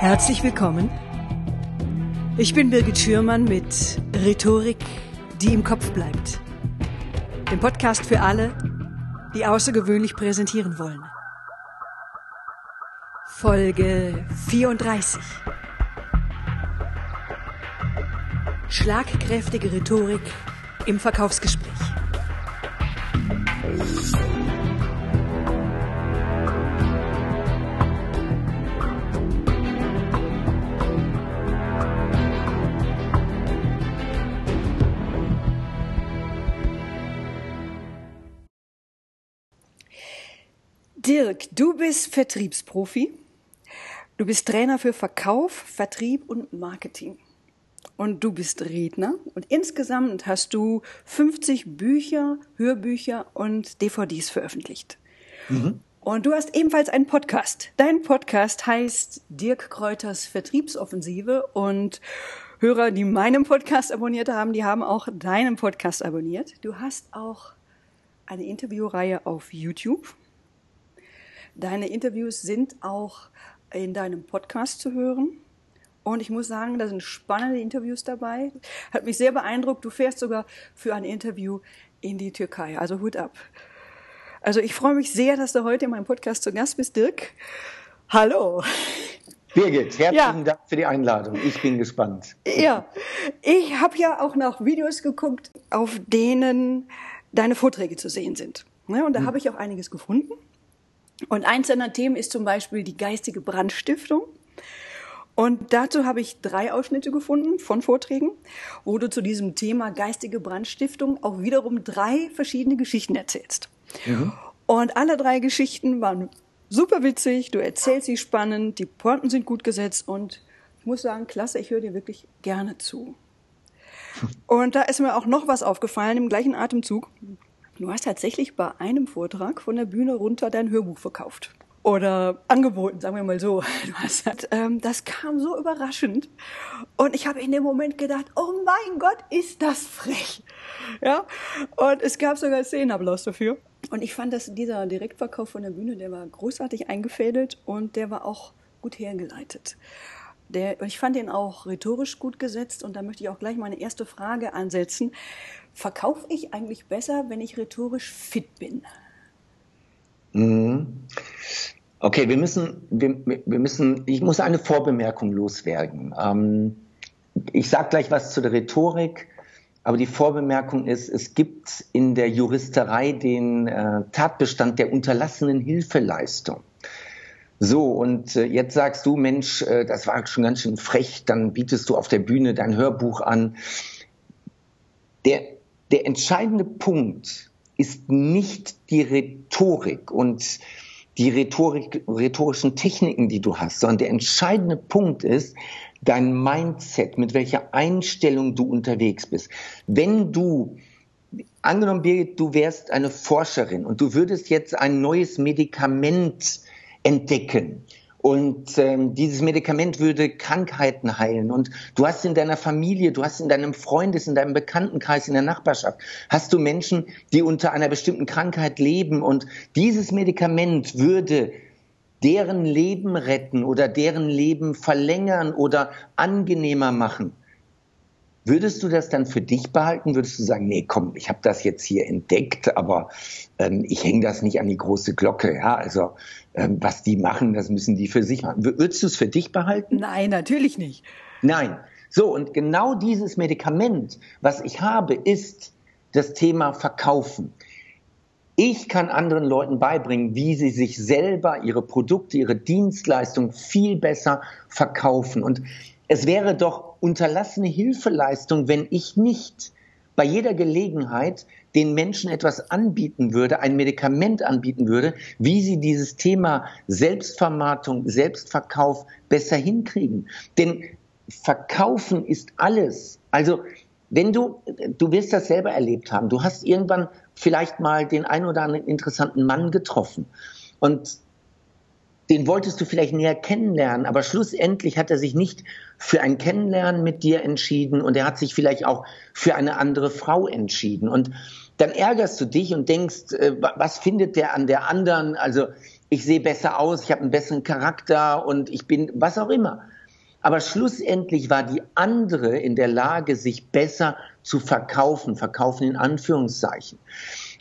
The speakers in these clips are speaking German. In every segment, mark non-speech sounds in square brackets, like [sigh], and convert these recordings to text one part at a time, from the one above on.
Herzlich willkommen. Ich bin Birgit Schürmann mit Rhetorik, die im Kopf bleibt. Dem Podcast für alle, die außergewöhnlich präsentieren wollen. Folge 34. Schlagkräftige Rhetorik im Verkaufsgespräch. Du bist Vertriebsprofi. Du bist Trainer für Verkauf, Vertrieb und Marketing. Und du bist Redner. Und insgesamt hast du 50 Bücher, Hörbücher und DVDs veröffentlicht. Mhm. Und du hast ebenfalls einen Podcast. Dein Podcast heißt Dirk Kräuters Vertriebsoffensive. Und Hörer, die meinen Podcast abonniert haben, die haben auch deinen Podcast abonniert. Du hast auch eine Interviewreihe auf YouTube. Deine Interviews sind auch in deinem Podcast zu hören. Und ich muss sagen, da sind spannende Interviews dabei. Hat mich sehr beeindruckt. Du fährst sogar für ein Interview in die Türkei. Also Hut ab. Also ich freue mich sehr, dass du heute in meinem Podcast zu Gast bist, Dirk. Hallo. Birgit, herzlichen ja. Dank für die Einladung. Ich bin gespannt. Ja, ich habe ja auch noch Videos geguckt, auf denen deine Vorträge zu sehen sind. Ne, und da hm. habe ich auch einiges gefunden. Und eins deiner Themen ist zum Beispiel die geistige Brandstiftung. Und dazu habe ich drei Ausschnitte gefunden von Vorträgen, wo du zu diesem Thema geistige Brandstiftung auch wiederum drei verschiedene Geschichten erzählst. Mhm. Und alle drei Geschichten waren super witzig, du erzählst sie spannend, die Pointen sind gut gesetzt und ich muss sagen, klasse, ich höre dir wirklich gerne zu. [laughs] Und da ist mir auch noch was aufgefallen im gleichen Atemzug. Du hast tatsächlich bei einem Vortrag von der Bühne runter dein Hörbuch verkauft. Oder angeboten, sagen wir mal so. [laughs] Du hast, ähm, das kam so überraschend. Und ich habe in dem Moment gedacht, oh mein Gott, ist das frech. Ja? Und es gab sogar Szenenapplaus dafür. Und ich fand, dass dieser Direktverkauf von der Bühne, der war großartig eingefädelt und der war auch gut hergeleitet. Der, ich fand ihn auch rhetorisch gut gesetzt und da möchte ich auch gleich meine erste Frage ansetzen. Verkaufe ich eigentlich besser, wenn ich rhetorisch fit bin? Mhm. Okay, wir müssen, wir, wir müssen, ich muss eine Vorbemerkung loswerden. Ähm, ich sage gleich was zu der Rhetorik, aber die Vorbemerkung ist, es gibt in der Juristerei den äh, Tatbestand der unterlassenen Hilfeleistung. So, und äh, jetzt sagst du, Mensch, äh, das war schon ganz schön frech, dann bietest du auf der Bühne dein Hörbuch an. Der, der entscheidende Punkt ist nicht die Rhetorik und die Rhetorik, rhetorischen Techniken, die du hast, sondern der entscheidende Punkt ist dein Mindset, mit welcher Einstellung du unterwegs bist. Wenn du Angenommen, Birgit, du wärst eine Forscherin und du würdest jetzt ein neues Medikament entdecken. Und ähm, dieses Medikament würde Krankheiten heilen. Und du hast in deiner Familie, du hast in deinem Freundes, in deinem Bekanntenkreis, in der Nachbarschaft, hast du Menschen, die unter einer bestimmten Krankheit leben. Und dieses Medikament würde deren Leben retten oder deren Leben verlängern oder angenehmer machen. Würdest du das dann für dich behalten? Würdest du sagen, nee, komm, ich habe das jetzt hier entdeckt, aber ähm, ich hänge das nicht an die große Glocke. Ja, also ähm, was die machen, das müssen die für sich machen. Würdest du es für dich behalten? Nein, natürlich nicht. Nein. So, und genau dieses Medikament, was ich habe, ist das Thema Verkaufen. Ich kann anderen Leuten beibringen, wie sie sich selber, ihre Produkte, ihre Dienstleistungen viel besser verkaufen. Und es wäre doch unterlassene Hilfeleistung, wenn ich nicht bei jeder Gelegenheit den Menschen etwas anbieten würde, ein Medikament anbieten würde, wie sie dieses Thema Selbstvermarktung, Selbstverkauf besser hinkriegen. Denn Verkaufen ist alles. Also wenn du, du wirst das selber erlebt haben, du hast irgendwann vielleicht mal den ein oder anderen interessanten Mann getroffen und den wolltest du vielleicht näher kennenlernen, aber schlussendlich hat er sich nicht für ein Kennenlernen mit dir entschieden und er hat sich vielleicht auch für eine andere Frau entschieden. Und dann ärgerst du dich und denkst, äh, was findet der an der anderen? Also ich sehe besser aus, ich habe einen besseren Charakter und ich bin was auch immer. Aber schlussendlich war die andere in der Lage, sich besser zu verkaufen, verkaufen in Anführungszeichen.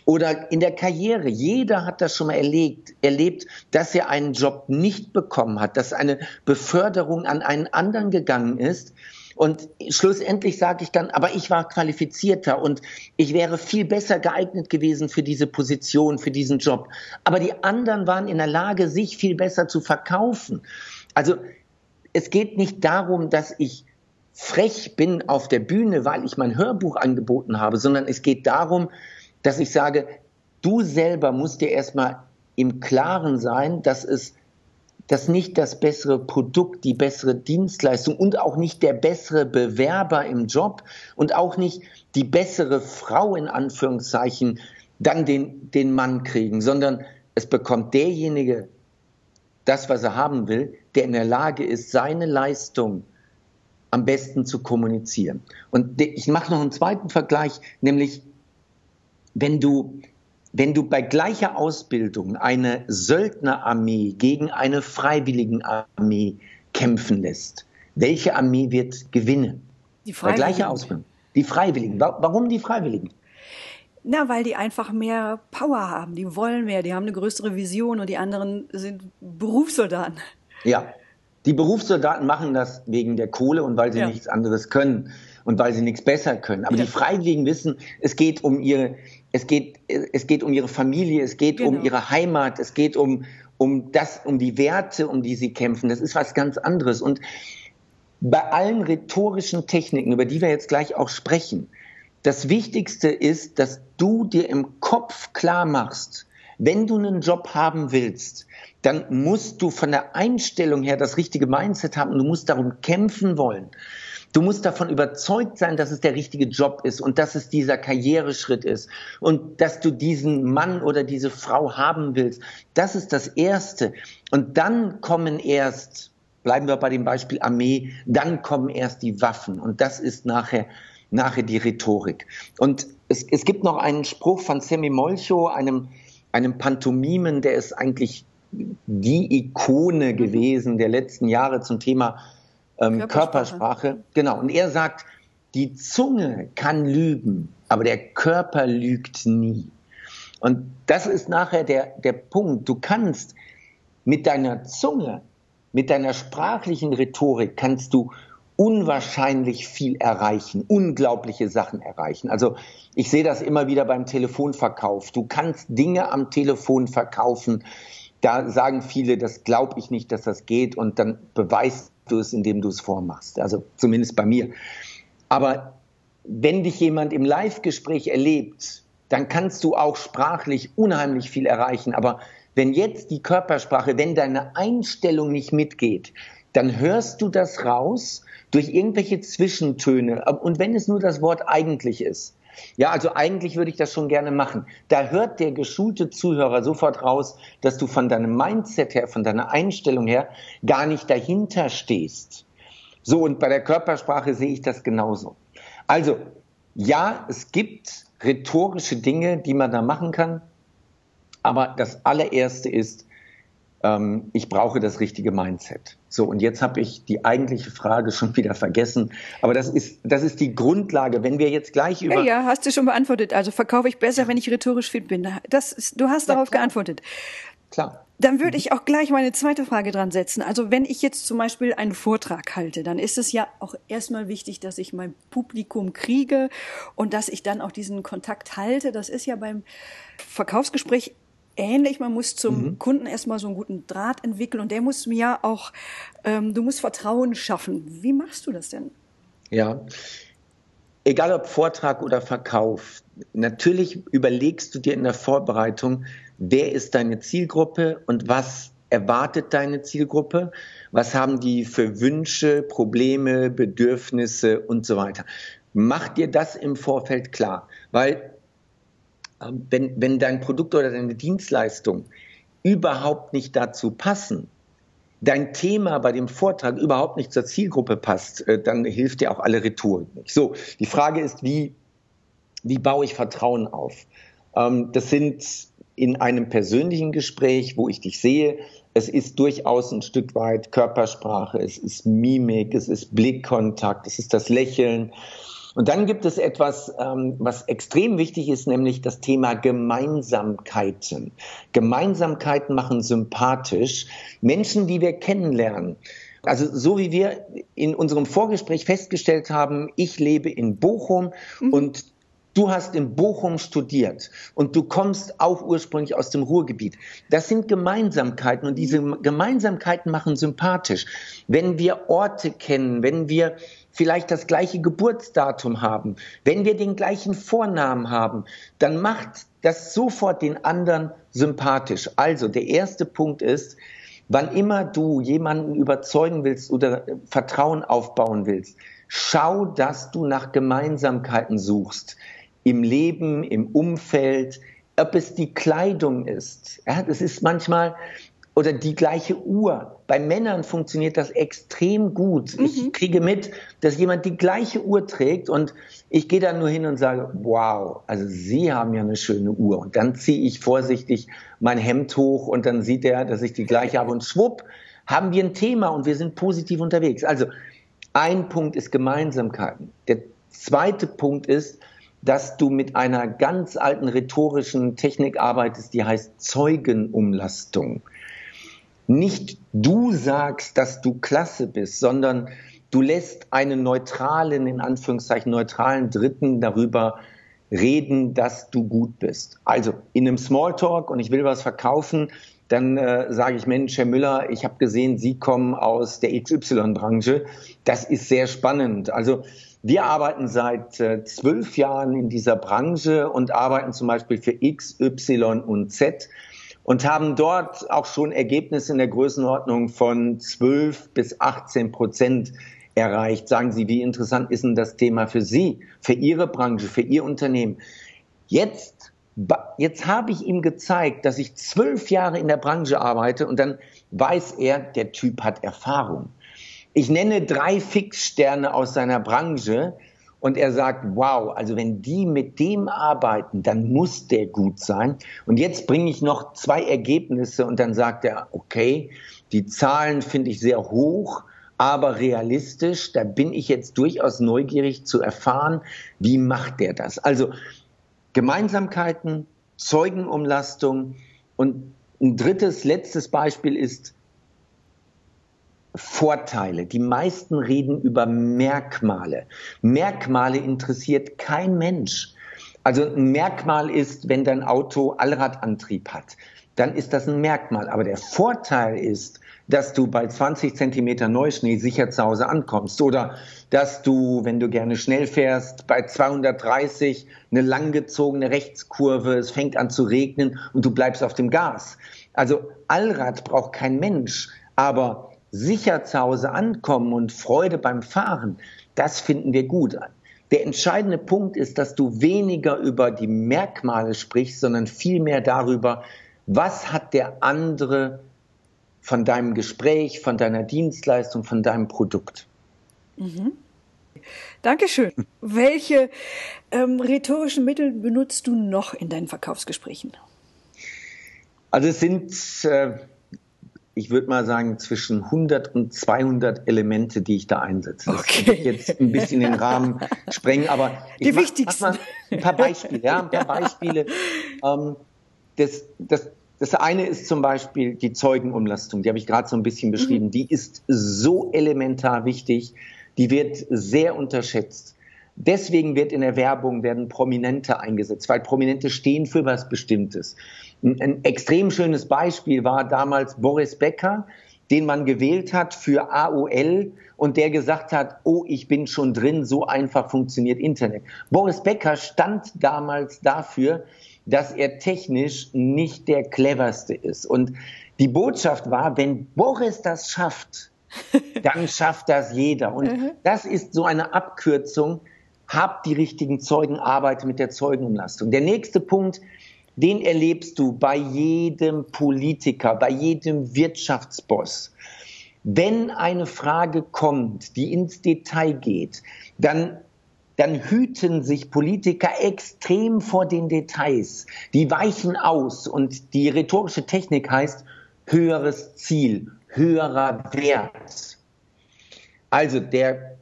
Oder in der Karriere. Jeder hat das schon mal erlebt, erlebt, dass er einen Job nicht bekommen hat, dass eine Beförderung an einen anderen gegangen ist. Und schlussendlich sage ich dann, aber ich war qualifizierter und ich wäre viel besser geeignet gewesen für diese Position, für diesen Job. Aber die anderen waren in der Lage, sich viel besser zu verkaufen. Also es geht nicht darum, dass ich frech bin auf der Bühne, weil ich mein Hörbuch angeboten habe, sondern es geht darum, dass ich sage, du selber musst dir erstmal im Klaren sein, dass es dass nicht das bessere Produkt, die bessere Dienstleistung und auch nicht der bessere Bewerber im Job und auch nicht die bessere Frau in Anführungszeichen dann den, den Mann kriegen, sondern es bekommt derjenige das, was er haben will, der in der Lage ist, seine Leistung am besten zu kommunizieren. Und ich mache noch einen zweiten Vergleich, nämlich wenn du, wenn du bei gleicher Ausbildung eine Söldnerarmee gegen eine Freiwilligenarmee kämpfen lässt, welche Armee wird gewinnen? Die Freiwilligen. Bei gleicher Ausbildung. Die Freiwilligen. Warum die Freiwilligen? Na, weil die einfach mehr Power haben, die wollen mehr, die haben eine größere Vision und die anderen sind Berufssoldaten. Ja, die Berufssoldaten machen das wegen der Kohle und weil sie ja. nichts anderes können und weil sie nichts besser können. Aber ja. die Freiwilligen wissen, es geht um ihre, es geht, es geht um ihre Familie, es geht genau. um ihre Heimat, es geht um, um das, um die Werte, um die sie kämpfen. Das ist was ganz anderes. Und bei allen rhetorischen Techniken, über die wir jetzt gleich auch sprechen, das Wichtigste ist, dass du dir im Kopf klar machst, wenn du einen Job haben willst, dann musst du von der Einstellung her das richtige Mindset haben und du musst darum kämpfen wollen. Du musst davon überzeugt sein, dass es der richtige Job ist und dass es dieser Karriereschritt ist und dass du diesen Mann oder diese Frau haben willst. Das ist das Erste. Und dann kommen erst, bleiben wir bei dem Beispiel Armee, dann kommen erst die Waffen und das ist nachher, nachher die Rhetorik. Und es, es gibt noch einen Spruch von Sammy Molcho, einem, einem Pantomimen, der ist eigentlich die Ikone gewesen der letzten Jahre zum Thema ähm, Körpersprache. Körpersprache. Genau. Und er sagt, die Zunge kann lügen, aber der Körper lügt nie. Und das ist nachher der, der Punkt. Du kannst mit deiner Zunge, mit deiner sprachlichen Rhetorik kannst du unwahrscheinlich viel erreichen, unglaubliche Sachen erreichen. Also ich sehe das immer wieder beim Telefonverkauf. Du kannst Dinge am Telefon verkaufen. Da sagen viele, das glaube ich nicht, dass das geht und dann beweist du es, indem du es vormachst. Also zumindest bei mir. Aber wenn dich jemand im Live-Gespräch erlebt, dann kannst du auch sprachlich unheimlich viel erreichen. Aber wenn jetzt die Körpersprache, wenn deine Einstellung nicht mitgeht, dann hörst du das raus durch irgendwelche Zwischentöne. Und wenn es nur das Wort eigentlich ist. Ja, also eigentlich würde ich das schon gerne machen. Da hört der geschulte Zuhörer sofort raus, dass du von deinem Mindset her, von deiner Einstellung her gar nicht dahinter stehst. So, und bei der Körpersprache sehe ich das genauso. Also, ja, es gibt rhetorische Dinge, die man da machen kann, aber das allererste ist, ähm, ich brauche das richtige Mindset. So, und jetzt habe ich die eigentliche Frage schon wieder vergessen. Aber das ist, das ist die Grundlage. Wenn wir jetzt gleich über. Ja, ja hast du schon beantwortet. Also verkaufe ich besser, wenn ich rhetorisch fit bin. Das ist, du hast ja, darauf klar. geantwortet. Klar. Dann würde ich auch gleich meine zweite Frage dran setzen. Also wenn ich jetzt zum Beispiel einen Vortrag halte, dann ist es ja auch erstmal wichtig, dass ich mein Publikum kriege und dass ich dann auch diesen Kontakt halte. Das ist ja beim Verkaufsgespräch ähnlich. Man muss zum mhm. Kunden erstmal so einen guten Draht entwickeln und der muss mir auch, ähm, du musst Vertrauen schaffen. Wie machst du das denn? Ja, egal ob Vortrag oder Verkauf, natürlich überlegst du dir in der Vorbereitung, wer ist deine Zielgruppe und was erwartet deine Zielgruppe, was haben die für Wünsche, Probleme, Bedürfnisse und so weiter. Mach dir das im Vorfeld klar, weil wenn, wenn dein Produkt oder deine Dienstleistung überhaupt nicht dazu passen, dein Thema bei dem Vortrag überhaupt nicht zur Zielgruppe passt, äh, dann hilft dir auch alle Retouren nicht. So, die Frage ist, wie, wie baue ich Vertrauen auf? Ähm, das sind in einem persönlichen Gespräch, wo ich dich sehe, es ist durchaus ein Stück weit Körpersprache, es ist Mimik, es ist Blickkontakt, es ist das Lächeln. Und dann gibt es etwas, ähm, was extrem wichtig ist, nämlich das Thema Gemeinsamkeiten. Gemeinsamkeiten machen sympathisch. Menschen, die wir kennenlernen. Also so wie wir in unserem Vorgespräch festgestellt haben, ich lebe in Bochum mhm. und Du hast in Bochum studiert und du kommst auch ursprünglich aus dem Ruhrgebiet. Das sind Gemeinsamkeiten und diese Gemeinsamkeiten machen sympathisch. Wenn wir Orte kennen, wenn wir vielleicht das gleiche Geburtsdatum haben, wenn wir den gleichen Vornamen haben, dann macht das sofort den anderen sympathisch. Also der erste Punkt ist, wann immer du jemanden überzeugen willst oder Vertrauen aufbauen willst, schau, dass du nach Gemeinsamkeiten suchst im Leben, im Umfeld, ob es die Kleidung ist. Ja, das ist manchmal oder die gleiche Uhr. Bei Männern funktioniert das extrem gut. Mhm. Ich kriege mit, dass jemand die gleiche Uhr trägt und ich gehe dann nur hin und sage, wow, also Sie haben ja eine schöne Uhr. Und dann ziehe ich vorsichtig mein Hemd hoch und dann sieht er, dass ich die gleiche habe und schwupp, haben wir ein Thema und wir sind positiv unterwegs. Also ein Punkt ist Gemeinsamkeiten. Der zweite Punkt ist, dass du mit einer ganz alten rhetorischen Technik arbeitest, die heißt Zeugenumlastung. Nicht du sagst, dass du klasse bist, sondern du lässt einen neutralen, in Anführungszeichen neutralen Dritten darüber reden, dass du gut bist. Also in einem Smalltalk und ich will was verkaufen, dann äh, sage ich, Mensch, Herr Müller, ich habe gesehen, Sie kommen aus der XY-Branche. Das ist sehr spannend. Also wir arbeiten seit äh, zwölf Jahren in dieser Branche und arbeiten zum Beispiel für X, Y und Z und haben dort auch schon Ergebnisse in der Größenordnung von 12 bis 18 Prozent erreicht. Sagen Sie, wie interessant ist denn das Thema für Sie, für Ihre Branche, für Ihr Unternehmen? Jetzt, jetzt habe ich ihm gezeigt, dass ich zwölf Jahre in der Branche arbeite und dann weiß er, der Typ hat Erfahrung. Ich nenne drei Fixsterne aus seiner Branche und er sagt, wow, also wenn die mit dem arbeiten, dann muss der gut sein. Und jetzt bringe ich noch zwei Ergebnisse und dann sagt er, okay, die Zahlen finde ich sehr hoch, aber realistisch. Da bin ich jetzt durchaus neugierig zu erfahren, wie macht der das? Also Gemeinsamkeiten, Zeugenumlastung und ein drittes, letztes Beispiel ist Vorteile. Die meisten reden über Merkmale. Merkmale interessiert kein Mensch. Also ein Merkmal ist, wenn dein Auto Allradantrieb hat, dann ist das ein Merkmal. Aber der Vorteil ist, dass du bei 20 Zentimeter Neuschnee sicher zu Hause ankommst oder dass du, wenn du gerne schnell fährst, bei 230 eine langgezogene Rechtskurve, es fängt an zu regnen und du bleibst auf dem Gas. Also Allrad braucht kein Mensch, aber sicher zu Hause ankommen und Freude beim Fahren, das finden wir gut. Der entscheidende Punkt ist, dass du weniger über die Merkmale sprichst, sondern vielmehr darüber, was hat der andere von deinem Gespräch, von deiner Dienstleistung, von deinem Produkt. Mhm. Dankeschön. [laughs] Welche ähm, rhetorischen Mittel benutzt du noch in deinen Verkaufsgesprächen? Also es sind äh, ich würde mal sagen, zwischen 100 und 200 Elemente, die ich da einsetze. Das okay. jetzt ein bisschen den Rahmen [laughs] sprengen, aber ich die mach, wichtigsten. Mach ein paar Beispiele. Ja, ein paar [laughs] Beispiele. Ähm, das, das, das eine ist zum Beispiel die Zeugenumlastung, die habe ich gerade so ein bisschen beschrieben. Mhm. Die ist so elementar wichtig, die wird sehr unterschätzt. Deswegen wird in der Werbung werden Prominente eingesetzt, weil Prominente stehen für was Bestimmtes. Ein, ein extrem schönes Beispiel war damals Boris Becker, den man gewählt hat für AOL und der gesagt hat, oh, ich bin schon drin, so einfach funktioniert Internet. Boris Becker stand damals dafür, dass er technisch nicht der cleverste ist. Und die Botschaft war, wenn Boris das schafft, [laughs] dann schafft das jeder. Und mhm. das ist so eine Abkürzung hab die richtigen Zeugen, arbeite mit der Zeugenumlastung. Der nächste Punkt, den erlebst du bei jedem Politiker, bei jedem Wirtschaftsboss. Wenn eine Frage kommt, die ins Detail geht, dann dann hüten sich Politiker extrem vor den Details. Die weichen aus und die rhetorische Technik heißt höheres Ziel, höherer Wert. Also der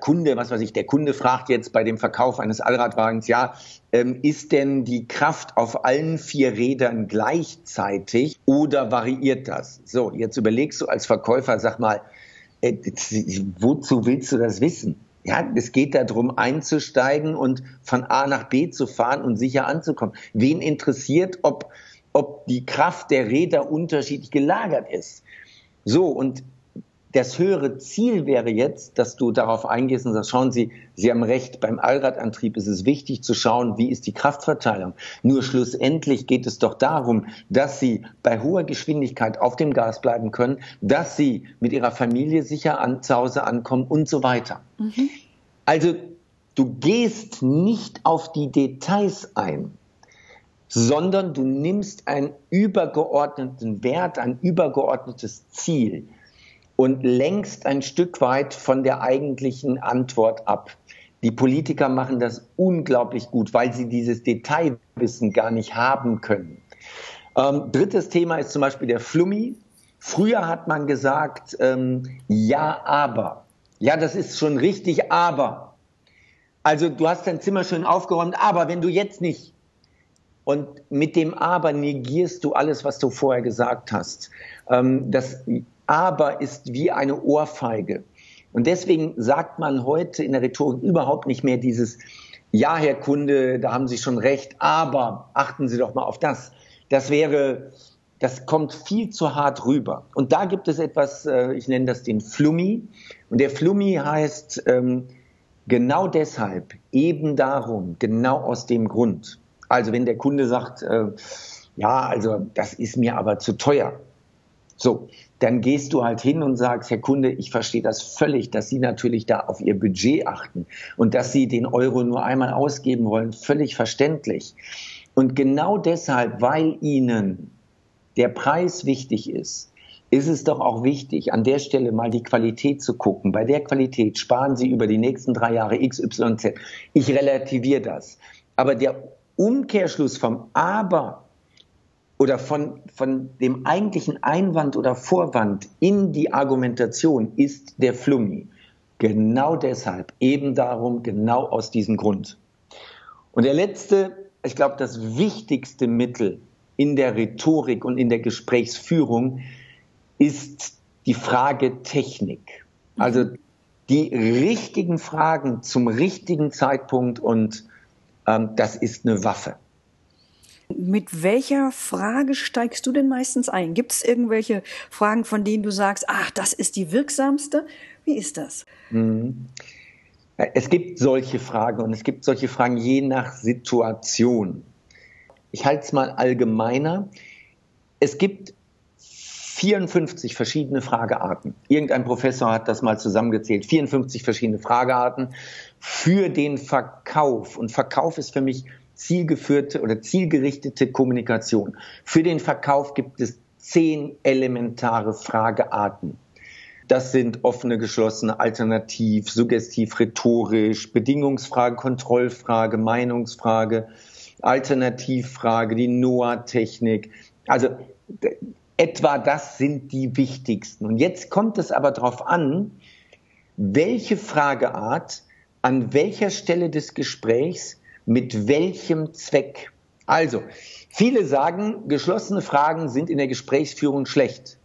Kunde, was weiß ich, der Kunde fragt jetzt bei dem Verkauf eines Allradwagens, ja, ähm, ist denn die Kraft auf allen vier Rädern gleichzeitig oder variiert das? So, jetzt überlegst du als Verkäufer, sag mal, äh, wozu willst du das wissen? Ja, es geht darum, einzusteigen und von A nach B zu fahren und sicher anzukommen. Wen interessiert, ob, ob die Kraft der Räder unterschiedlich gelagert ist? So, und das höhere Ziel wäre jetzt, dass du darauf eingehst und sagst, schauen Sie, Sie haben recht, beim Allradantrieb ist es wichtig zu schauen, wie ist die Kraftverteilung. Nur schlussendlich geht es doch darum, dass Sie bei hoher Geschwindigkeit auf dem Gas bleiben können, dass Sie mit Ihrer Familie sicher an, zu Hause ankommen und so weiter. Mhm. Also du gehst nicht auf die Details ein, sondern du nimmst einen übergeordneten Wert, ein übergeordnetes Ziel und lenkst ein Stück weit von der eigentlichen Antwort ab. Die Politiker machen das unglaublich gut, weil sie dieses Detailwissen gar nicht haben können. Ähm, drittes Thema ist zum Beispiel der Flummi. Früher hat man gesagt, ähm, ja, aber. Ja, das ist schon richtig, aber. Also du hast dein Zimmer schön aufgeräumt, aber wenn du jetzt nicht. Und mit dem aber negierst du alles, was du vorher gesagt hast. Ähm, das aber ist wie eine Ohrfeige. Und deswegen sagt man heute in der Rhetorik überhaupt nicht mehr dieses, ja, Herr Kunde, da haben Sie schon recht, aber achten Sie doch mal auf das. Das wäre, das kommt viel zu hart rüber. Und da gibt es etwas, äh, ich nenne das den Flummi. Und der Flummi heißt ähm, genau deshalb, eben darum, genau aus dem Grund. Also wenn der Kunde sagt, äh, ja, also das ist mir aber zu teuer. So, dann gehst du halt hin und sagst, Herr Kunde, ich verstehe das völlig, dass Sie natürlich da auf Ihr Budget achten und dass Sie den Euro nur einmal ausgeben wollen, völlig verständlich. Und genau deshalb, weil Ihnen der Preis wichtig ist, ist es doch auch wichtig, an der Stelle mal die Qualität zu gucken. Bei der Qualität sparen Sie über die nächsten drei Jahre X, Y, Z. Ich relativiere das. Aber der Umkehrschluss vom Aber oder von, von dem eigentlichen Einwand oder Vorwand in die Argumentation ist der Flummi. Genau deshalb, eben darum, genau aus diesem Grund. Und der letzte, ich glaube, das wichtigste Mittel in der Rhetorik und in der Gesprächsführung ist die Frage Technik. Also die richtigen Fragen zum richtigen Zeitpunkt und ähm, das ist eine Waffe. Mit welcher Frage steigst du denn meistens ein? Gibt es irgendwelche Fragen, von denen du sagst, ach, das ist die wirksamste? Wie ist das? Mhm. Es gibt solche Fragen und es gibt solche Fragen je nach Situation. Ich halte es mal allgemeiner. Es gibt 54 verschiedene Fragearten. Irgendein Professor hat das mal zusammengezählt. 54 verschiedene Fragearten für den Verkauf. Und Verkauf ist für mich zielgeführte oder zielgerichtete Kommunikation. Für den Verkauf gibt es zehn elementare Fragearten. Das sind offene, geschlossene, alternativ, suggestiv, rhetorisch, Bedingungsfrage, Kontrollfrage, Meinungsfrage, Alternativfrage, die NOAA-Technik. Also etwa das sind die wichtigsten. Und jetzt kommt es aber darauf an, welche Frageart an welcher Stelle des Gesprächs mit welchem Zweck? Also, viele sagen, geschlossene Fragen sind in der Gesprächsführung schlecht.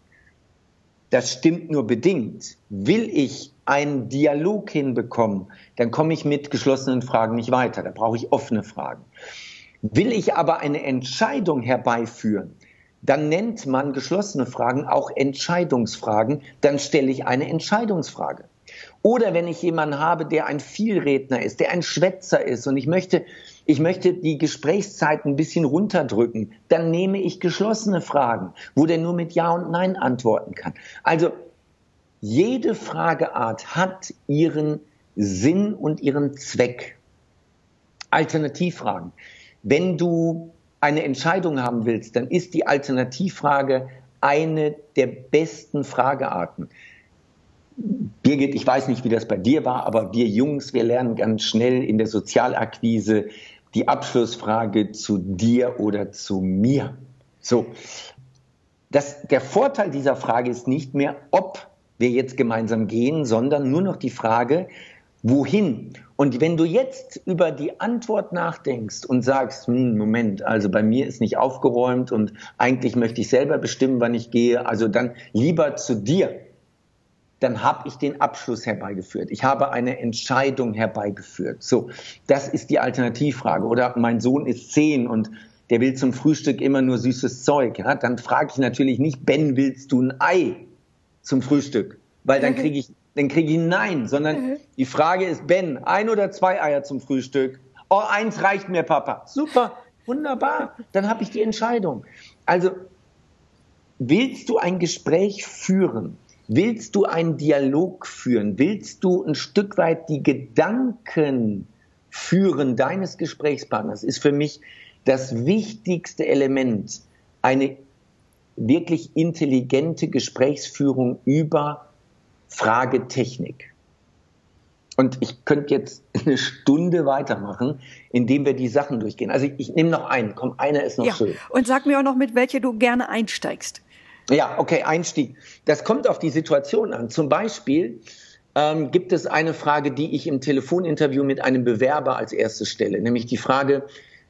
Das stimmt nur bedingt. Will ich einen Dialog hinbekommen, dann komme ich mit geschlossenen Fragen nicht weiter. Da brauche ich offene Fragen. Will ich aber eine Entscheidung herbeiführen, dann nennt man geschlossene Fragen auch Entscheidungsfragen. Dann stelle ich eine Entscheidungsfrage. Oder wenn ich jemanden habe, der ein Vielredner ist, der ein Schwätzer ist und ich möchte, ich möchte die Gesprächszeit ein bisschen runterdrücken, dann nehme ich geschlossene Fragen, wo der nur mit Ja und Nein antworten kann. Also jede Frageart hat ihren Sinn und ihren Zweck. Alternativfragen. Wenn du eine Entscheidung haben willst, dann ist die Alternativfrage eine der besten Fragearten. Birgit, ich weiß nicht, wie das bei dir war, aber wir Jungs, wir lernen ganz schnell in der Sozialakquise die Abschlussfrage zu dir oder zu mir. So. Das, der Vorteil dieser Frage ist nicht mehr, ob wir jetzt gemeinsam gehen, sondern nur noch die Frage, wohin? Und wenn du jetzt über die Antwort nachdenkst und sagst, hm, Moment, also bei mir ist nicht aufgeräumt und eigentlich möchte ich selber bestimmen, wann ich gehe, also dann lieber zu dir, dann habe ich den Abschluss herbeigeführt. Ich habe eine Entscheidung herbeigeführt. So, das ist die Alternativfrage. Oder mein Sohn ist zehn und der will zum Frühstück immer nur süßes Zeug. Ja? Dann frage ich natürlich nicht, Ben, willst du ein Ei zum Frühstück? Weil dann kriege ich, dann kriege ich ein Nein, sondern mhm. die Frage ist, Ben, ein oder zwei Eier zum Frühstück? Oh, eins reicht mir, Papa. Super, wunderbar. Dann habe ich die Entscheidung. Also, willst du ein Gespräch führen? Willst du einen Dialog führen? Willst du ein Stück weit die Gedanken führen deines Gesprächspartners? Ist für mich das wichtigste Element, eine wirklich intelligente Gesprächsführung über Fragetechnik. Und ich könnte jetzt eine Stunde weitermachen, indem wir die Sachen durchgehen. Also ich, ich nehme noch einen. Komm, einer ist noch ja. schön. Und sag mir auch noch, mit welcher du gerne einsteigst. Ja, okay, Einstieg. Das kommt auf die Situation an. Zum Beispiel ähm, gibt es eine Frage, die ich im Telefoninterview mit einem Bewerber als erstes stelle, nämlich die Frage,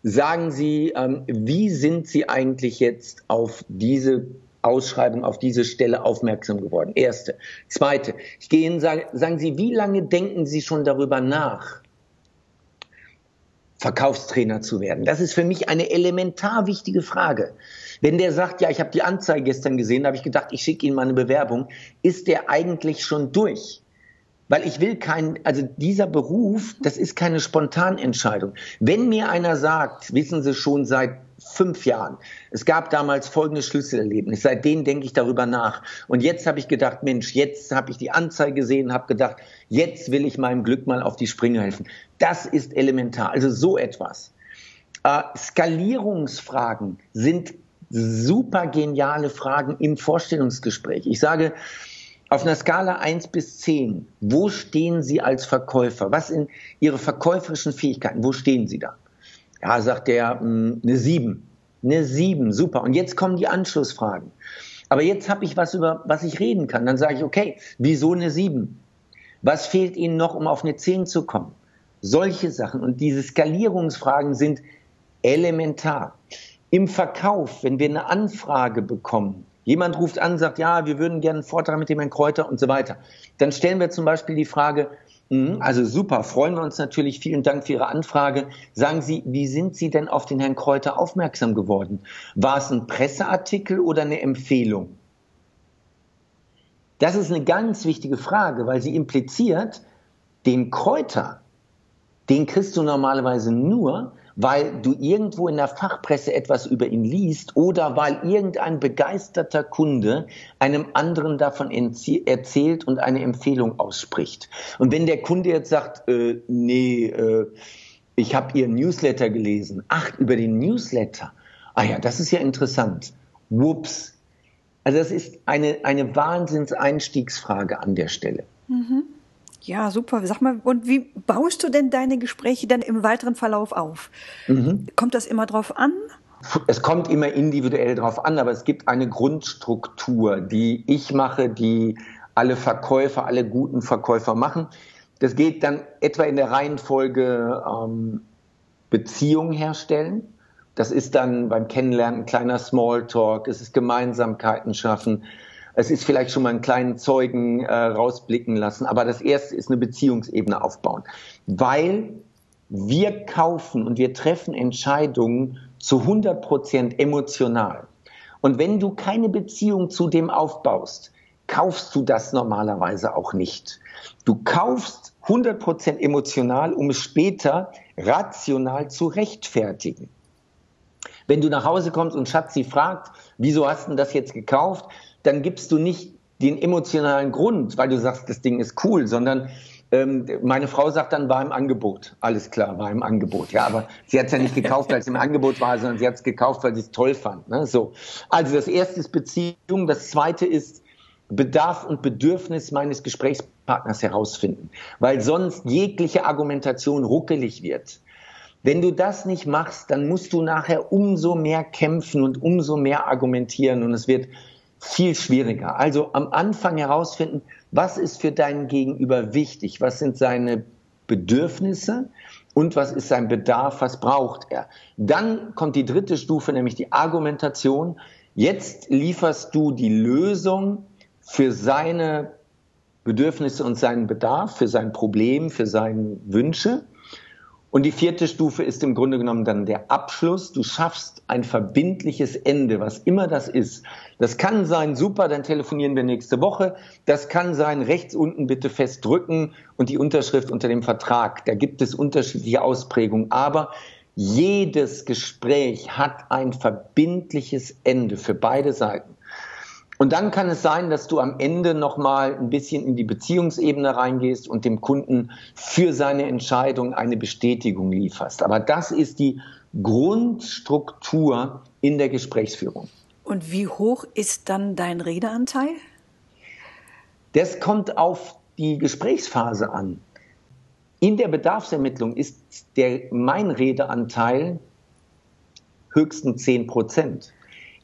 sagen Sie, ähm, wie sind Sie eigentlich jetzt auf diese Ausschreibung, auf diese Stelle aufmerksam geworden? Erste. Zweite, ich gehe Ihnen sagen, sagen Sie, wie lange denken Sie schon darüber nach, Verkaufstrainer zu werden? Das ist für mich eine elementar wichtige Frage. Wenn der sagt, ja, ich habe die Anzeige gestern gesehen, da habe ich gedacht, ich schicke Ihnen mal eine Bewerbung, ist der eigentlich schon durch? Weil ich will kein, also dieser Beruf, das ist keine Spontanentscheidung. Wenn mir einer sagt, wissen Sie schon seit fünf Jahren, es gab damals folgendes Schlüsselerlebnis, seitdem denke ich darüber nach. Und jetzt habe ich gedacht, Mensch, jetzt habe ich die Anzeige gesehen, habe gedacht, jetzt will ich meinem Glück mal auf die Sprünge helfen. Das ist elementar. Also so etwas. Äh, Skalierungsfragen sind super geniale Fragen im Vorstellungsgespräch. Ich sage, auf einer Skala 1 bis 10, wo stehen Sie als Verkäufer? Was sind Ihre verkäuferischen Fähigkeiten? Wo stehen Sie da? Ja, sagt der, hm, eine 7. Eine 7, super. Und jetzt kommen die Anschlussfragen. Aber jetzt habe ich was, über was ich reden kann. Dann sage ich, okay, wieso eine 7? Was fehlt Ihnen noch, um auf eine 10 zu kommen? Solche Sachen. Und diese Skalierungsfragen sind elementar. Im Verkauf, wenn wir eine Anfrage bekommen, Jemand ruft an, sagt, ja, wir würden gerne einen Vortrag mit dem Herrn Kräuter und so weiter. Dann stellen wir zum Beispiel die Frage, also super, freuen wir uns natürlich. Vielen Dank für Ihre Anfrage. Sagen Sie, wie sind Sie denn auf den Herrn Kräuter aufmerksam geworden? War es ein Presseartikel oder eine Empfehlung? Das ist eine ganz wichtige Frage, weil sie impliziert, den Kräuter, den kriegst du normalerweise nur, weil du irgendwo in der Fachpresse etwas über ihn liest oder weil irgendein begeisterter Kunde einem anderen davon erzählt und eine Empfehlung ausspricht. Und wenn der Kunde jetzt sagt, äh, nee, äh, ich habe Ihr Newsletter gelesen, ach, über den Newsletter, ah ja, das ist ja interessant. Whoops. Also das ist eine, eine Wahnsinnseinstiegsfrage an der Stelle. Mhm. Ja, super. Sag mal, und wie baust du denn deine Gespräche dann im weiteren Verlauf auf? Mhm. Kommt das immer drauf an? Es kommt immer individuell drauf an, aber es gibt eine Grundstruktur, die ich mache, die alle Verkäufer, alle guten Verkäufer machen. Das geht dann etwa in der Reihenfolge ähm, Beziehungen herstellen. Das ist dann beim Kennenlernen ein kleiner Smalltalk, es ist Gemeinsamkeiten schaffen, es ist vielleicht schon mal einen kleinen Zeugen äh, rausblicken lassen, aber das erste ist eine Beziehungsebene aufbauen, weil wir kaufen und wir treffen Entscheidungen zu 100 Prozent emotional. Und wenn du keine Beziehung zu dem aufbaust, kaufst du das normalerweise auch nicht. Du kaufst 100 Prozent emotional, um es später rational zu rechtfertigen. Wenn du nach Hause kommst und Schatzi fragt, wieso hast du das jetzt gekauft? Dann gibst du nicht den emotionalen Grund, weil du sagst, das Ding ist cool, sondern ähm, meine Frau sagt dann, war im Angebot. Alles klar, war im Angebot. Ja, aber sie hat es ja nicht gekauft, weil es im Angebot war, sondern sie hat es gekauft, weil sie es toll fand. Ne? So. Also das erste ist Beziehung, das zweite ist Bedarf und Bedürfnis meines Gesprächspartners herausfinden, weil sonst jegliche Argumentation ruckelig wird. Wenn du das nicht machst, dann musst du nachher umso mehr kämpfen und umso mehr argumentieren und es wird viel schwieriger. Also am Anfang herausfinden, was ist für deinen Gegenüber wichtig, was sind seine Bedürfnisse und was ist sein Bedarf, was braucht er. Dann kommt die dritte Stufe, nämlich die Argumentation. Jetzt lieferst du die Lösung für seine Bedürfnisse und seinen Bedarf, für sein Problem, für seine Wünsche. Und die vierte Stufe ist im Grunde genommen dann der Abschluss. Du schaffst ein verbindliches Ende, was immer das ist. Das kann sein, super, dann telefonieren wir nächste Woche. Das kann sein, rechts unten bitte festdrücken und die Unterschrift unter dem Vertrag. Da gibt es unterschiedliche Ausprägungen. Aber jedes Gespräch hat ein verbindliches Ende für beide Seiten. Und dann kann es sein, dass du am Ende nochmal ein bisschen in die Beziehungsebene reingehst und dem Kunden für seine Entscheidung eine Bestätigung lieferst. Aber das ist die Grundstruktur in der Gesprächsführung. Und wie hoch ist dann dein Redeanteil? Das kommt auf die Gesprächsphase an. In der Bedarfsermittlung ist der, mein Redeanteil höchstens 10 Prozent.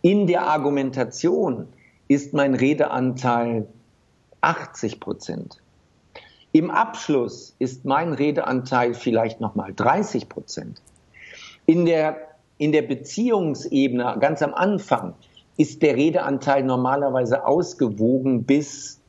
In der Argumentation ist mein Redeanteil 80 Prozent. Im Abschluss ist mein Redeanteil vielleicht nochmal 30 Prozent. In der, in der Beziehungsebene, ganz am Anfang, ist der Redeanteil normalerweise ausgewogen bis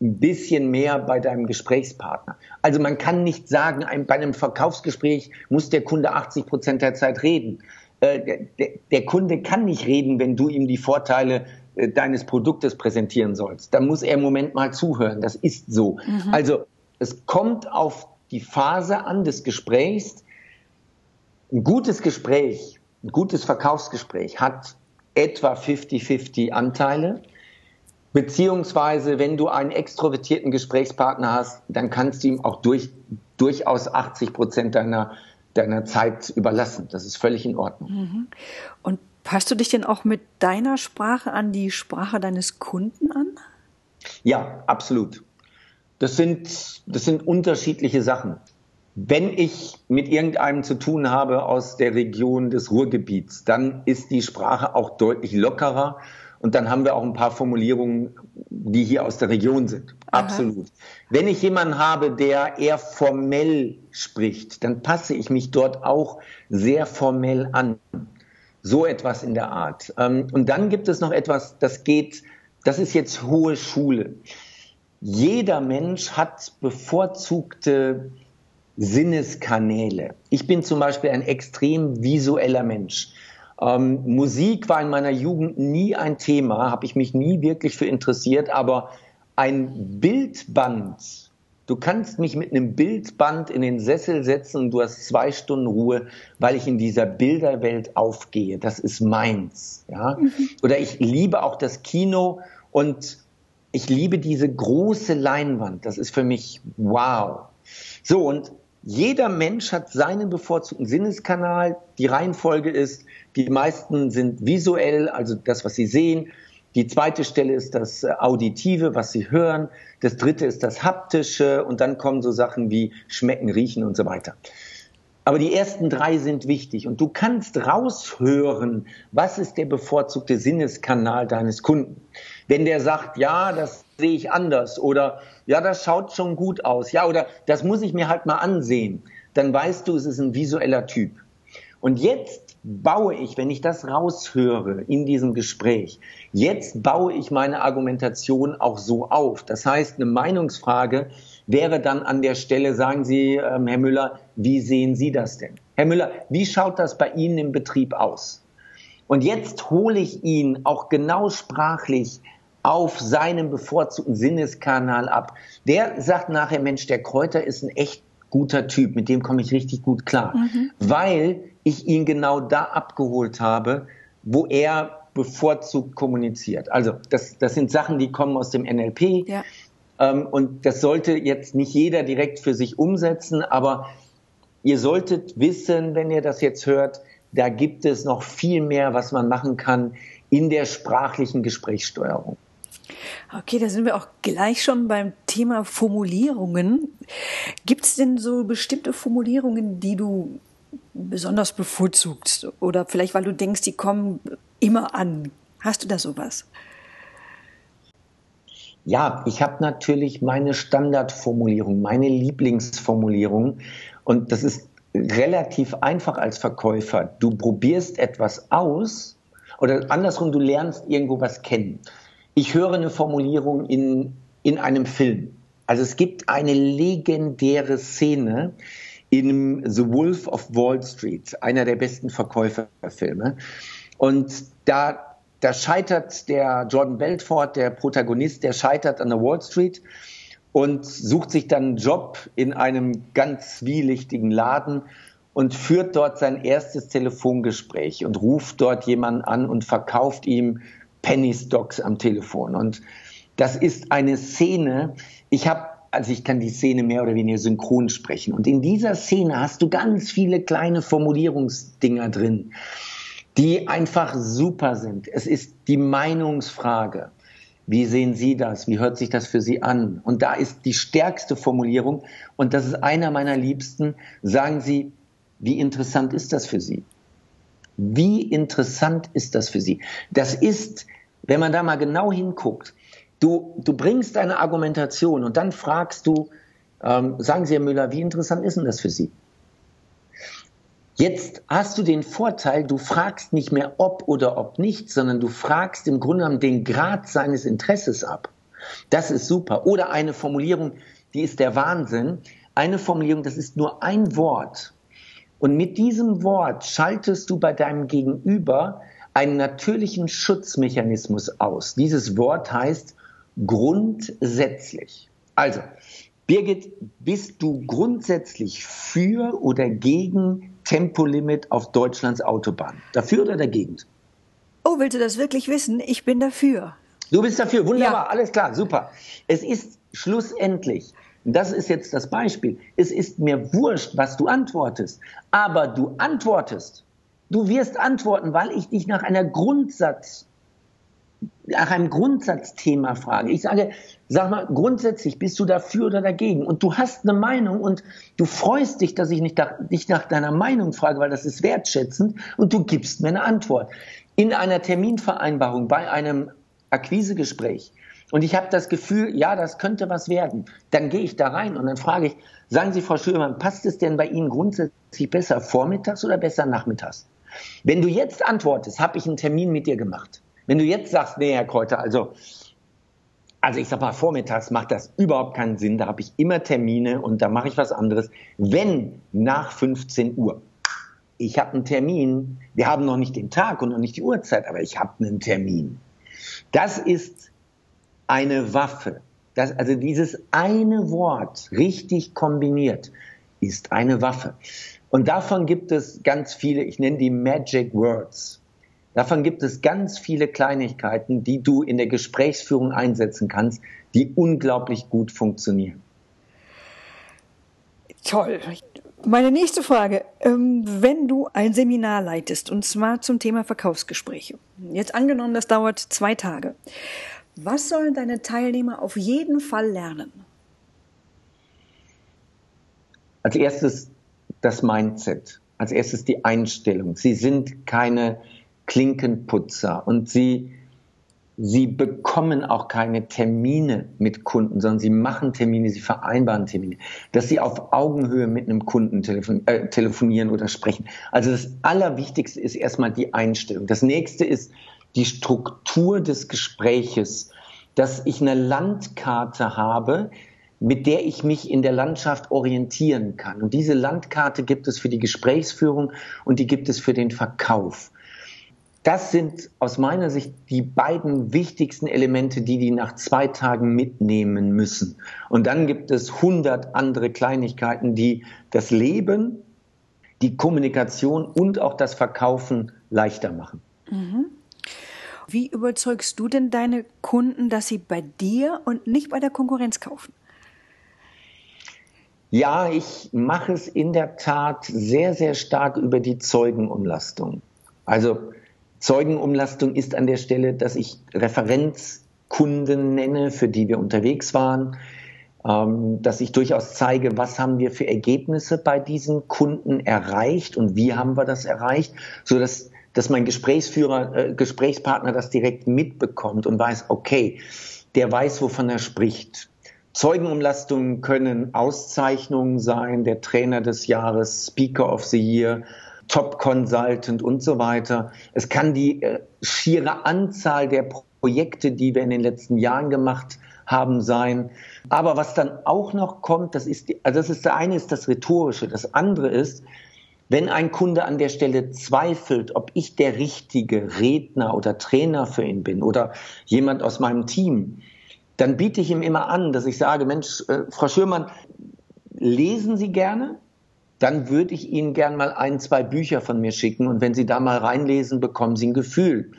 ein bisschen mehr bei deinem Gesprächspartner. Also man kann nicht sagen, bei einem Verkaufsgespräch muss der Kunde 80 Prozent der Zeit reden. Äh, der, der Kunde kann nicht reden, wenn du ihm die Vorteile äh, deines Produktes präsentieren sollst, dann muss er im Moment mal zuhören. Das ist so. Mhm. Also es kommt auf die Phase an des Gesprächs. Ein gutes Gespräch, ein gutes Verkaufsgespräch hat etwa 50-50 Anteile. Beziehungsweise, wenn du einen extrovertierten Gesprächspartner hast, dann kannst du ihm auch durch, durchaus 80 Prozent deiner, deiner Zeit überlassen. Das ist völlig in Ordnung. Mhm. Und Passt du dich denn auch mit deiner Sprache an die Sprache deines Kunden an? Ja, absolut. Das sind, das sind unterschiedliche Sachen. Wenn ich mit irgendeinem zu tun habe aus der Region des Ruhrgebiets, dann ist die Sprache auch deutlich lockerer und dann haben wir auch ein paar Formulierungen, die hier aus der Region sind. Aha. Absolut. Wenn ich jemanden habe, der eher formell spricht, dann passe ich mich dort auch sehr formell an. So etwas in der Art. Ähm, und dann gibt es noch etwas, das geht, das ist jetzt hohe Schule. Jeder Mensch hat bevorzugte Sinneskanäle. Ich bin zum Beispiel ein extrem visueller Mensch. Ähm, Musik war in meiner Jugend nie ein Thema, habe ich mich nie wirklich für interessiert, aber ein Bildband Du kannst mich mit einem Bildband in den Sessel setzen und du hast zwei Stunden Ruhe, weil ich in dieser Bilderwelt aufgehe. Das ist meins. Ja? Mhm. Oder ich liebe auch das Kino und ich liebe diese große Leinwand. Das ist für mich wow. So, und jeder Mensch hat seinen bevorzugten Sinneskanal. Die Reihenfolge ist, die meisten sind visuell, also das, was sie sehen. Die zweite Stelle ist das äh, Auditive, was Sie hören. Das dritte ist das Haptische und dann kommen so Sachen wie Schmecken, Riechen und so weiter. Aber die ersten drei sind wichtig und du kannst raushören, was ist der bevorzugte Sinneskanal deines Kunden. Wenn der sagt, ja, das sehe ich anders oder ja, das schaut schon gut aus, ja, oder das muss ich mir halt mal ansehen, dann weißt du, es ist ein visueller Typ. Und jetzt baue ich, wenn ich das raushöre in diesem Gespräch, jetzt baue ich meine Argumentation auch so auf. Das heißt, eine Meinungsfrage wäre dann an der Stelle, sagen Sie, ähm, Herr Müller, wie sehen Sie das denn? Herr Müller, wie schaut das bei Ihnen im Betrieb aus? Und jetzt hole ich ihn auch genau sprachlich auf seinem bevorzugten Sinneskanal ab. Der sagt nachher, Mensch, der Kräuter ist ein echt guter Typ, mit dem komme ich richtig gut klar, mhm. weil ich ihn genau da abgeholt habe, wo er bevorzugt kommuniziert. Also das, das sind Sachen, die kommen aus dem NLP. Ja. Ähm, und das sollte jetzt nicht jeder direkt für sich umsetzen, aber ihr solltet wissen, wenn ihr das jetzt hört, da gibt es noch viel mehr, was man machen kann in der sprachlichen Gesprächssteuerung. Okay, da sind wir auch gleich schon beim Thema Formulierungen. Gibt es denn so bestimmte Formulierungen, die du besonders bevorzugst? Oder vielleicht, weil du denkst, die kommen immer an. Hast du da sowas? Ja, ich habe natürlich meine Standardformulierung, meine Lieblingsformulierung. Und das ist relativ einfach als Verkäufer. Du probierst etwas aus oder andersrum, du lernst irgendwo was kennen. Ich höre eine Formulierung in, in einem Film. Also es gibt eine legendäre Szene in The Wolf of Wall Street, einer der besten Verkäuferfilme. Und da, da scheitert der Jordan Belfort, der Protagonist, der scheitert an der Wall Street und sucht sich dann einen Job in einem ganz zwielichtigen Laden und führt dort sein erstes Telefongespräch und ruft dort jemanden an und verkauft ihm Penny Stocks am Telefon. Und das ist eine Szene, ich habe also ich kann die Szene mehr oder weniger synchron sprechen. Und in dieser Szene hast du ganz viele kleine Formulierungsdinger drin die einfach super sind. Es ist die Meinungsfrage. Wie sehen Sie das? Wie hört sich das für Sie an? Und da ist die stärkste Formulierung, und das ist einer meiner Liebsten, sagen Sie, wie interessant ist das für Sie? Wie interessant ist das für Sie? Das ist, wenn man da mal genau hinguckt, du, du bringst eine Argumentation und dann fragst du, ähm, sagen Sie, Herr Müller, wie interessant ist denn das für Sie? Jetzt hast du den Vorteil, du fragst nicht mehr ob oder ob nicht, sondern du fragst im Grunde genommen den Grad seines Interesses ab. Das ist super. Oder eine Formulierung, die ist der Wahnsinn. Eine Formulierung, das ist nur ein Wort. Und mit diesem Wort schaltest du bei deinem Gegenüber einen natürlichen Schutzmechanismus aus. Dieses Wort heißt grundsätzlich. Also, Birgit, bist du grundsätzlich für oder gegen Tempolimit auf Deutschlands Autobahn? Dafür oder dagegen? Oh, willst du das wirklich wissen? Ich bin dafür. Du bist dafür, wunderbar, ja. alles klar, super. Es ist schlussendlich, das ist jetzt das Beispiel, es ist mir wurscht, was du antwortest, aber du antwortest. Du wirst antworten, weil ich dich nach einer Grundsatz nach einem Grundsatzthema frage. Ich sage, sag mal, grundsätzlich bist du dafür oder dagegen? Und du hast eine Meinung und du freust dich, dass ich nicht dich nach deiner Meinung frage, weil das ist wertschätzend und du gibst mir eine Antwort. In einer Terminvereinbarung, bei einem Akquisegespräch und ich habe das Gefühl, ja, das könnte was werden, dann gehe ich da rein und dann frage ich, sagen Sie, Frau Schürmann, passt es denn bei Ihnen grundsätzlich besser vormittags oder besser nachmittags? Wenn du jetzt antwortest, habe ich einen Termin mit dir gemacht wenn du jetzt sagst, nee, Herr Kräuter, also, also ich sag mal, vormittags macht das überhaupt keinen Sinn, da habe ich immer Termine und da mache ich was anderes. Wenn nach 15 Uhr, ich habe einen Termin, wir haben noch nicht den Tag und noch nicht die Uhrzeit, aber ich habe einen Termin. Das ist eine Waffe. Das, also dieses eine Wort richtig kombiniert ist eine Waffe. Und davon gibt es ganz viele, ich nenne die Magic Words. Davon gibt es ganz viele Kleinigkeiten, die du in der Gesprächsführung einsetzen kannst, die unglaublich gut funktionieren. Toll. Meine nächste Frage. Ähm, wenn du ein Seminar leitest, und zwar zum Thema Verkaufsgespräche, jetzt angenommen, das dauert zwei Tage, was sollen deine Teilnehmer auf jeden Fall lernen? Als erstes das Mindset, als erstes die Einstellung. Sie sind keine Klinkenputzer und sie, sie bekommen auch keine Termine mit Kunden, sondern sie machen Termine, sie vereinbaren Termine, dass sie auf Augenhöhe mit einem Kunden telefon äh, telefonieren oder sprechen. Also das Allerwichtigste ist erstmal die Einstellung. Das nächste ist die Struktur des Gespräches, dass ich eine Landkarte habe, mit der ich mich in der Landschaft orientieren kann. Und diese Landkarte gibt es für die Gesprächsführung und die gibt es für den Verkauf. Das sind aus meiner Sicht die beiden wichtigsten Elemente, die die nach zwei Tagen mitnehmen müssen. Und dann gibt es hundert andere Kleinigkeiten, die das Leben, die Kommunikation und auch das Verkaufen leichter machen. Mhm. Wie überzeugst du denn deine Kunden, dass sie bei dir und nicht bei der Konkurrenz kaufen? Ja, ich mache es in der Tat sehr, sehr stark über die Zeugenumlastung. Also Zeugenumlastung ist an der Stelle, dass ich Referenz Kunden nenne, für die wir unterwegs waren, ähm, dass ich durchaus zeige, was haben wir für Ergebnisse bei diesen Kunden erreicht und wie haben wir das erreicht, so dass dass mein Gesprächsführer, äh, Gesprächspartner das direkt mitbekommt und weiß, okay, der weiß, wovon er spricht. Zeugenumlastungen können Auszeichnungen sein, der Trainer des Jahres, Speaker of the Year, Top Consultant und so weiter. Es kann die äh, schiere Anzahl der Projekte, die wir in den letzten Jahren gemacht haben, sein. Aber was dann auch noch kommt, das ist, die, also das ist der eine ist das Rhetorische, das andere ist, wenn ein Kunde an der Stelle zweifelt, ob ich der richtige Redner oder Trainer für ihn bin oder jemand aus meinem Team, dann biete ich ihm immer an, dass ich sage, Mensch, äh, Frau Schürmann, lesen Sie gerne? Dann würde ich Ihnen gern mal ein, zwei Bücher von mir schicken und wenn Sie da mal reinlesen, bekommen Sie ein Gefühl.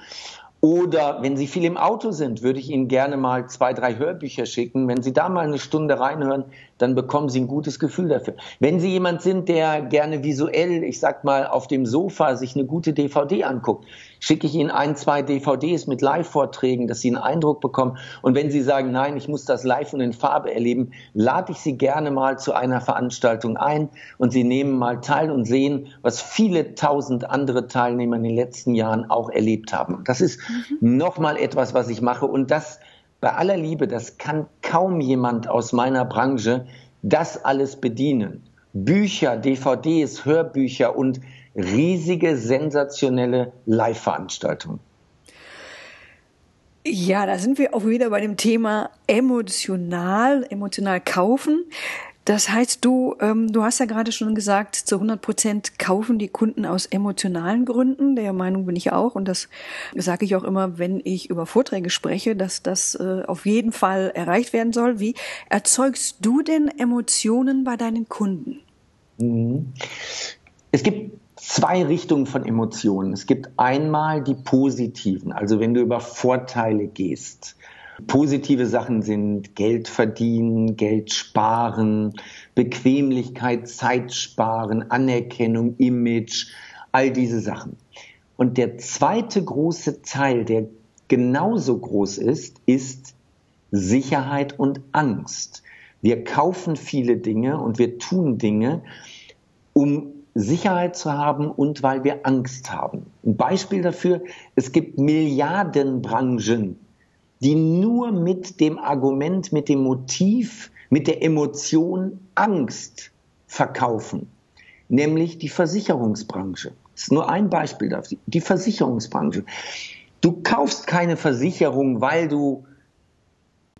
Oder wenn Sie viel im Auto sind, würde ich Ihnen gerne mal zwei, drei Hörbücher schicken. Wenn Sie da mal eine Stunde reinhören, dann bekommen Sie ein gutes Gefühl dafür. Wenn Sie jemand sind, der gerne visuell, ich sag mal, auf dem Sofa sich eine gute DVD anguckt, schicke ich Ihnen ein, zwei DVDs mit Live-Vorträgen, dass Sie einen Eindruck bekommen. Und wenn Sie sagen, nein, ich muss das live und in Farbe erleben, lade ich Sie gerne mal zu einer Veranstaltung ein und Sie nehmen mal teil und sehen, was viele tausend andere Teilnehmer in den letzten Jahren auch erlebt haben. Das ist mhm. nochmal etwas, was ich mache und das bei aller Liebe, das kann kaum jemand aus meiner Branche das alles bedienen. Bücher, DVDs, Hörbücher und riesige, sensationelle Live-Veranstaltungen. Ja, da sind wir auch wieder bei dem Thema emotional, emotional kaufen. Das heißt, du, ähm, du hast ja gerade schon gesagt, zu 100 Prozent kaufen die Kunden aus emotionalen Gründen. Der Meinung bin ich auch. Und das sage ich auch immer, wenn ich über Vorträge spreche, dass das äh, auf jeden Fall erreicht werden soll. Wie erzeugst du denn Emotionen bei deinen Kunden? Mhm. Es gibt zwei Richtungen von Emotionen. Es gibt einmal die positiven, also wenn du über Vorteile gehst. Positive Sachen sind Geld verdienen, Geld sparen, Bequemlichkeit, Zeit sparen, Anerkennung, Image, all diese Sachen. Und der zweite große Teil, der genauso groß ist, ist Sicherheit und Angst. Wir kaufen viele Dinge und wir tun Dinge, um Sicherheit zu haben und weil wir Angst haben. Ein Beispiel dafür, es gibt Milliardenbranchen, die nur mit dem Argument, mit dem Motiv, mit der Emotion Angst verkaufen, nämlich die Versicherungsbranche. Das ist nur ein Beispiel dafür, die Versicherungsbranche. Du kaufst keine Versicherung, weil du,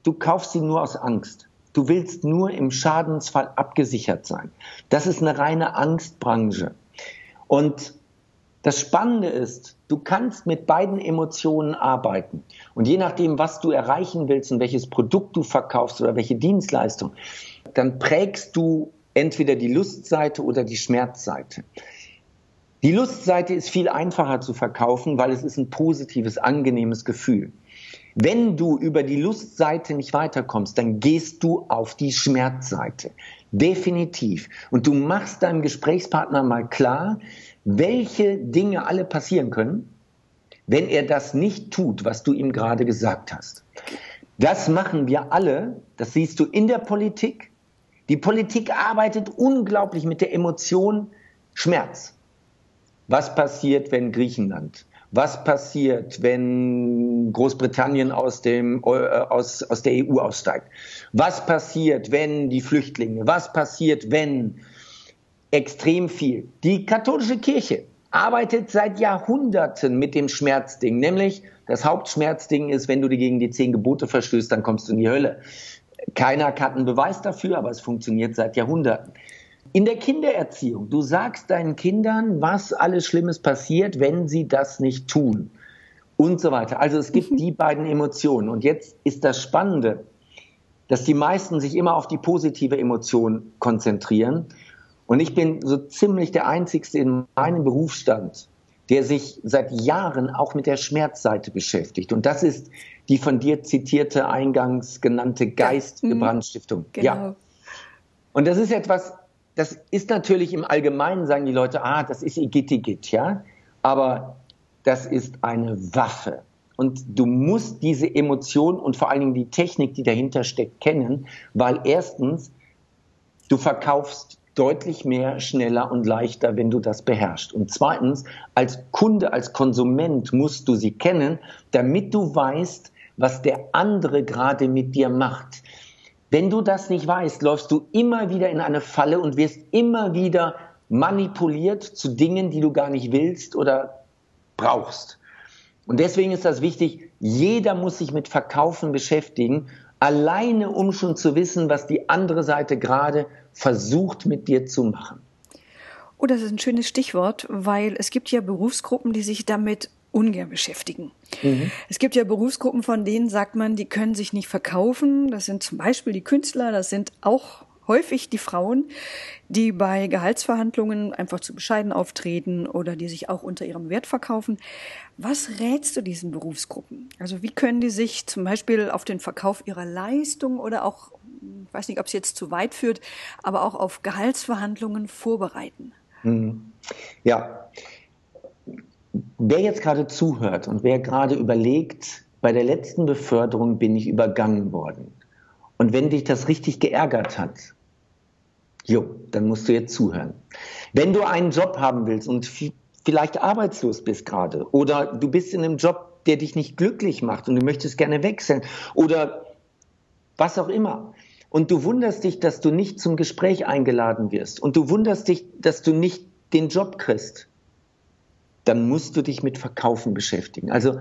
du kaufst sie nur aus Angst. Du willst nur im Schadensfall abgesichert sein. Das ist eine reine Angstbranche. Und das Spannende ist, du kannst mit beiden Emotionen arbeiten. Und je nachdem, was du erreichen willst und welches Produkt du verkaufst oder welche Dienstleistung, dann prägst du entweder die Lustseite oder die Schmerzseite. Die Lustseite ist viel einfacher zu verkaufen, weil es ist ein positives, angenehmes Gefühl. Wenn du über die Lustseite nicht weiterkommst, dann gehst du auf die Schmerzseite. Definitiv. Und du machst deinem Gesprächspartner mal klar, welche Dinge alle passieren können, wenn er das nicht tut, was du ihm gerade gesagt hast. Das machen wir alle. Das siehst du in der Politik. Die Politik arbeitet unglaublich mit der Emotion Schmerz. Was passiert, wenn Griechenland was passiert, wenn Großbritannien aus, dem, äh, aus, aus der EU aussteigt? Was passiert, wenn die Flüchtlinge? Was passiert, wenn extrem viel? Die katholische Kirche arbeitet seit Jahrhunderten mit dem Schmerzding, nämlich das Hauptschmerzding ist, wenn du gegen die zehn Gebote verstößt, dann kommst du in die Hölle. Keiner hat einen Beweis dafür, aber es funktioniert seit Jahrhunderten. In der Kindererziehung, du sagst deinen Kindern, was alles Schlimmes passiert, wenn sie das nicht tun und so weiter. Also es gibt die beiden Emotionen. Und jetzt ist das Spannende, dass die meisten sich immer auf die positive Emotion konzentrieren. Und ich bin so ziemlich der Einzigste in meinem Berufsstand, der sich seit Jahren auch mit der Schmerzseite beschäftigt. Und das ist die von dir zitierte eingangs genannte Geistgebrandstiftung. Genau. Ja. Und das ist etwas, das ist natürlich im Allgemeinen, sagen die Leute, ah, das ist Igitigit, ja. Aber das ist eine Waffe. und du musst diese Emotion und vor allen Dingen die Technik, die dahinter steckt, kennen, weil erstens, du verkaufst deutlich mehr, schneller und leichter, wenn du das beherrschst. Und zweitens, als Kunde, als Konsument musst du sie kennen, damit du weißt, was der andere gerade mit dir macht. Wenn du das nicht weißt, läufst du immer wieder in eine Falle und wirst immer wieder manipuliert zu Dingen, die du gar nicht willst oder brauchst. Und deswegen ist das wichtig, jeder muss sich mit Verkaufen beschäftigen, alleine um schon zu wissen, was die andere Seite gerade versucht mit dir zu machen. Oh, das ist ein schönes Stichwort, weil es gibt ja Berufsgruppen, die sich damit ungern beschäftigen. Mhm. Es gibt ja Berufsgruppen, von denen sagt man, die können sich nicht verkaufen. Das sind zum Beispiel die Künstler, das sind auch häufig die Frauen, die bei Gehaltsverhandlungen einfach zu bescheiden auftreten oder die sich auch unter ihrem Wert verkaufen. Was rätst du diesen Berufsgruppen? Also wie können die sich zum Beispiel auf den Verkauf ihrer Leistung oder auch, ich weiß nicht, ob es jetzt zu weit führt, aber auch auf Gehaltsverhandlungen vorbereiten? Mhm. Ja. Wer jetzt gerade zuhört und wer gerade überlegt, bei der letzten Beförderung bin ich übergangen worden. Und wenn dich das richtig geärgert hat, Jo, dann musst du jetzt zuhören. Wenn du einen Job haben willst und vielleicht arbeitslos bist gerade oder du bist in einem Job, der dich nicht glücklich macht und du möchtest gerne wechseln oder was auch immer. Und du wunderst dich, dass du nicht zum Gespräch eingeladen wirst und du wunderst dich, dass du nicht den Job kriegst, dann musst du dich mit Verkaufen beschäftigen. Also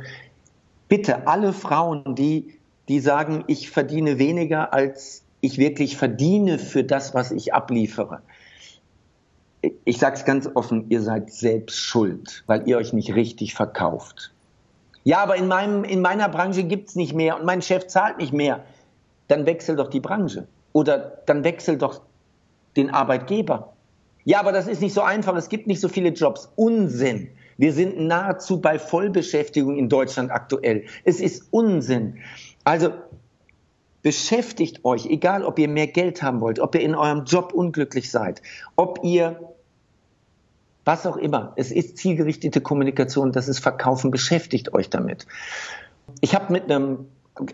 bitte alle Frauen, die, die sagen, ich verdiene weniger als ich wirklich verdiene für das, was ich abliefere. Ich sage es ganz offen, ihr seid selbst schuld, weil ihr euch nicht richtig verkauft. Ja, aber in, meinem, in meiner Branche gibt es nicht mehr und mein Chef zahlt nicht mehr. Dann wechsel doch die Branche. Oder dann wechsel doch den Arbeitgeber. Ja, aber das ist nicht so einfach. Es gibt nicht so viele Jobs. Unsinn. Wir sind nahezu bei Vollbeschäftigung in Deutschland aktuell. Es ist Unsinn. Also Beschäftigt euch, egal ob ihr mehr Geld haben wollt, ob ihr in eurem Job unglücklich seid, ob ihr was auch immer. Es ist zielgerichtete Kommunikation, das ist Verkaufen, beschäftigt euch damit. Ich habe mit einem,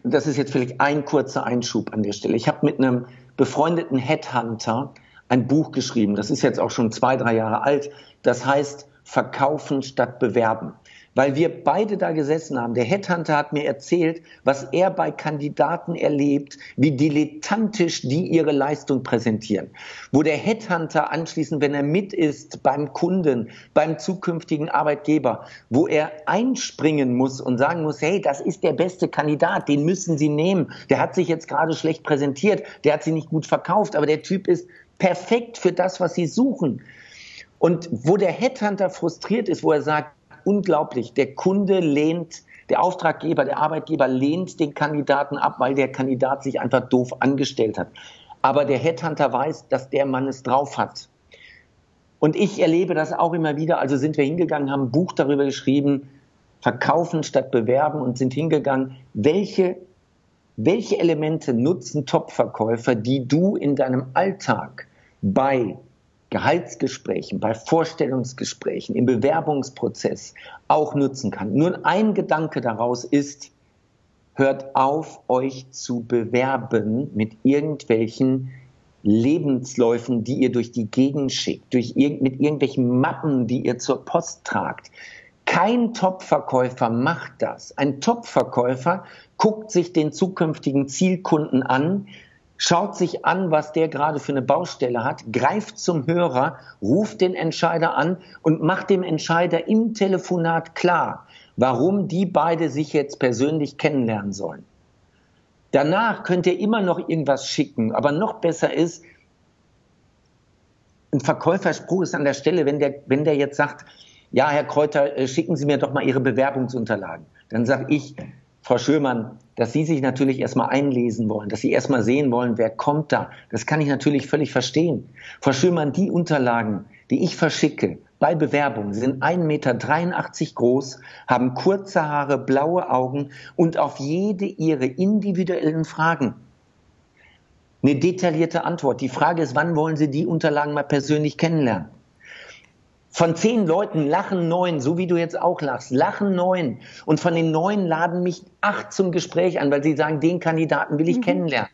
das ist jetzt vielleicht ein kurzer Einschub an der Stelle, ich habe mit einem befreundeten Headhunter ein Buch geschrieben, das ist jetzt auch schon zwei, drei Jahre alt, das heißt Verkaufen statt Bewerben weil wir beide da gesessen haben. Der Headhunter hat mir erzählt, was er bei Kandidaten erlebt, wie dilettantisch die ihre Leistung präsentieren. Wo der Headhunter anschließend, wenn er mit ist beim Kunden, beim zukünftigen Arbeitgeber, wo er einspringen muss und sagen muss, hey, das ist der beste Kandidat, den müssen Sie nehmen. Der hat sich jetzt gerade schlecht präsentiert, der hat sie nicht gut verkauft, aber der Typ ist perfekt für das, was Sie suchen. Und wo der Headhunter frustriert ist, wo er sagt, unglaublich. Der Kunde lehnt, der Auftraggeber, der Arbeitgeber lehnt den Kandidaten ab, weil der Kandidat sich einfach doof angestellt hat. Aber der Headhunter weiß, dass der Mann es drauf hat. Und ich erlebe das auch immer wieder. Also sind wir hingegangen, haben ein Buch darüber geschrieben, verkaufen statt bewerben und sind hingegangen, welche, welche Elemente nutzen Topverkäufer, die du in deinem Alltag bei Gehaltsgesprächen, bei Vorstellungsgesprächen, im Bewerbungsprozess auch nutzen kann. Nur ein Gedanke daraus ist, hört auf, euch zu bewerben mit irgendwelchen Lebensläufen, die ihr durch die Gegend schickt, durch irg mit irgendwelchen Mappen, die ihr zur Post tragt. Kein Topverkäufer macht das. Ein Topverkäufer guckt sich den zukünftigen Zielkunden an, schaut sich an, was der gerade für eine Baustelle hat, greift zum Hörer, ruft den Entscheider an und macht dem Entscheider im Telefonat klar, warum die beide sich jetzt persönlich kennenlernen sollen. Danach könnt ihr immer noch irgendwas schicken, aber noch besser ist, ein Verkäuferspruch ist an der Stelle, wenn der, wenn der jetzt sagt, ja, Herr Kräuter, äh, schicken Sie mir doch mal Ihre Bewerbungsunterlagen. Dann sage ich, Frau Schürmann, dass Sie sich natürlich erstmal einlesen wollen, dass Sie erstmal sehen wollen, wer kommt da. Das kann ich natürlich völlig verstehen. Frau Schürmann, die Unterlagen, die ich verschicke bei Bewerbung, sind 1,83 Meter groß, haben kurze Haare, blaue Augen und auf jede Ihre individuellen Fragen eine detaillierte Antwort. Die Frage ist, wann wollen Sie die Unterlagen mal persönlich kennenlernen? Von zehn Leuten lachen neun, so wie du jetzt auch lachst, lachen neun. Und von den neun laden mich acht zum Gespräch an, weil sie sagen, den Kandidaten will ich mhm. kennenlernen.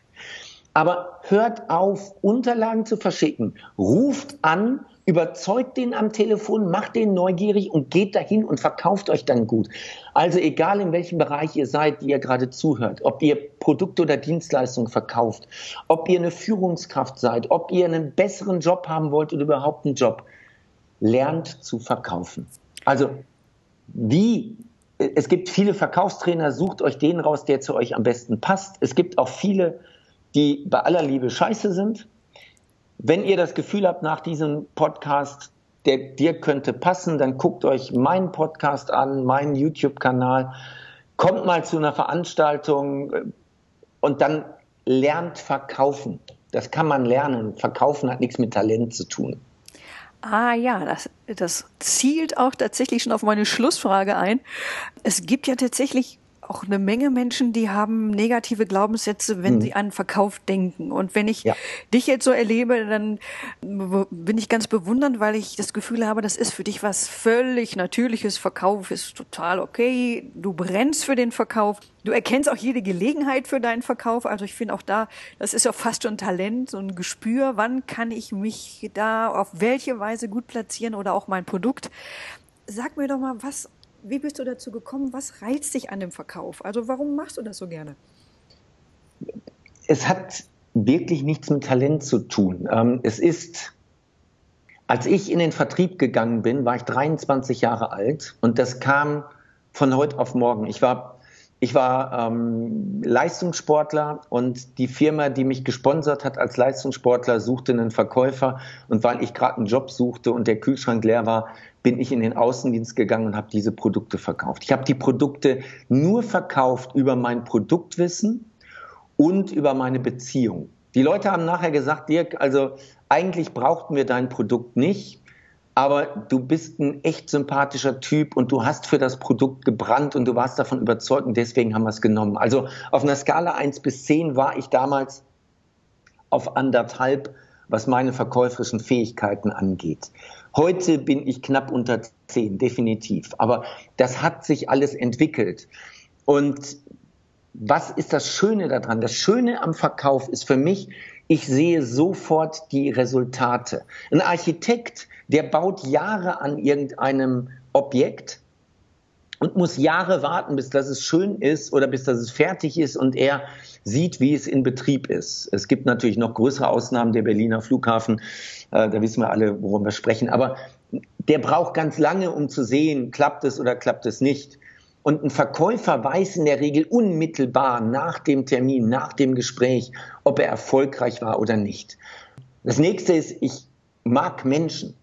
Aber hört auf, Unterlagen zu verschicken. Ruft an, überzeugt den am Telefon, macht den neugierig und geht dahin und verkauft euch dann gut. Also egal in welchem Bereich ihr seid, die ihr gerade zuhört, ob ihr Produkte oder Dienstleistungen verkauft, ob ihr eine Führungskraft seid, ob ihr einen besseren Job haben wollt oder überhaupt einen Job, lernt zu verkaufen. Also wie es gibt viele Verkaufstrainer, sucht euch den raus, der zu euch am besten passt. Es gibt auch viele, die bei aller Liebe scheiße sind. Wenn ihr das Gefühl habt nach diesem Podcast, der dir könnte passen, dann guckt euch meinen Podcast an, meinen YouTube-Kanal, kommt mal zu einer Veranstaltung äh, und dann lernt verkaufen. Das kann man lernen. Verkaufen hat nichts mit Talent zu tun. Ah ja, das, das zielt auch tatsächlich schon auf meine Schlussfrage ein. Es gibt ja tatsächlich auch eine Menge Menschen, die haben negative Glaubenssätze, wenn hm. sie an Verkauf denken. Und wenn ich ja. dich jetzt so erlebe, dann bin ich ganz bewundernd, weil ich das Gefühl habe, das ist für dich was völlig Natürliches. Verkauf ist total okay. Du brennst für den Verkauf. Du erkennst auch jede Gelegenheit für deinen Verkauf. Also ich finde auch da, das ist ja fast schon Talent, so ein Gespür. Wann kann ich mich da auf welche Weise gut platzieren oder auch mein Produkt? Sag mir doch mal, was wie bist du dazu gekommen? Was reizt dich an dem Verkauf? Also warum machst du das so gerne? Es hat wirklich nichts mit Talent zu tun. Ähm, es ist, als ich in den Vertrieb gegangen bin, war ich 23 Jahre alt und das kam von heute auf morgen. Ich war ich war ähm, Leistungssportler und die Firma, die mich gesponsert hat als Leistungssportler, suchte einen Verkäufer. Und weil ich gerade einen Job suchte und der Kühlschrank leer war, bin ich in den Außendienst gegangen und habe diese Produkte verkauft. Ich habe die Produkte nur verkauft über mein Produktwissen und über meine Beziehung. Die Leute haben nachher gesagt, Dirk, also eigentlich brauchten wir dein Produkt nicht aber du bist ein echt sympathischer Typ und du hast für das Produkt gebrannt und du warst davon überzeugt und deswegen haben wir es genommen. Also auf einer Skala 1 bis 10 war ich damals auf anderthalb, was meine verkäuferischen Fähigkeiten angeht. Heute bin ich knapp unter 10, definitiv. Aber das hat sich alles entwickelt. Und was ist das Schöne daran? Das Schöne am Verkauf ist für mich, ich sehe sofort die Resultate. Ein Architekt, der baut Jahre an irgendeinem Objekt und muss Jahre warten, bis das es schön ist oder bis das es fertig ist und er sieht, wie es in Betrieb ist. Es gibt natürlich noch größere Ausnahmen, der Berliner Flughafen, äh, da wissen wir alle, worum wir sprechen, aber der braucht ganz lange, um zu sehen, klappt es oder klappt es nicht. Und ein Verkäufer weiß in der Regel unmittelbar nach dem Termin, nach dem Gespräch, ob er erfolgreich war oder nicht. Das nächste ist, ich mag Menschen.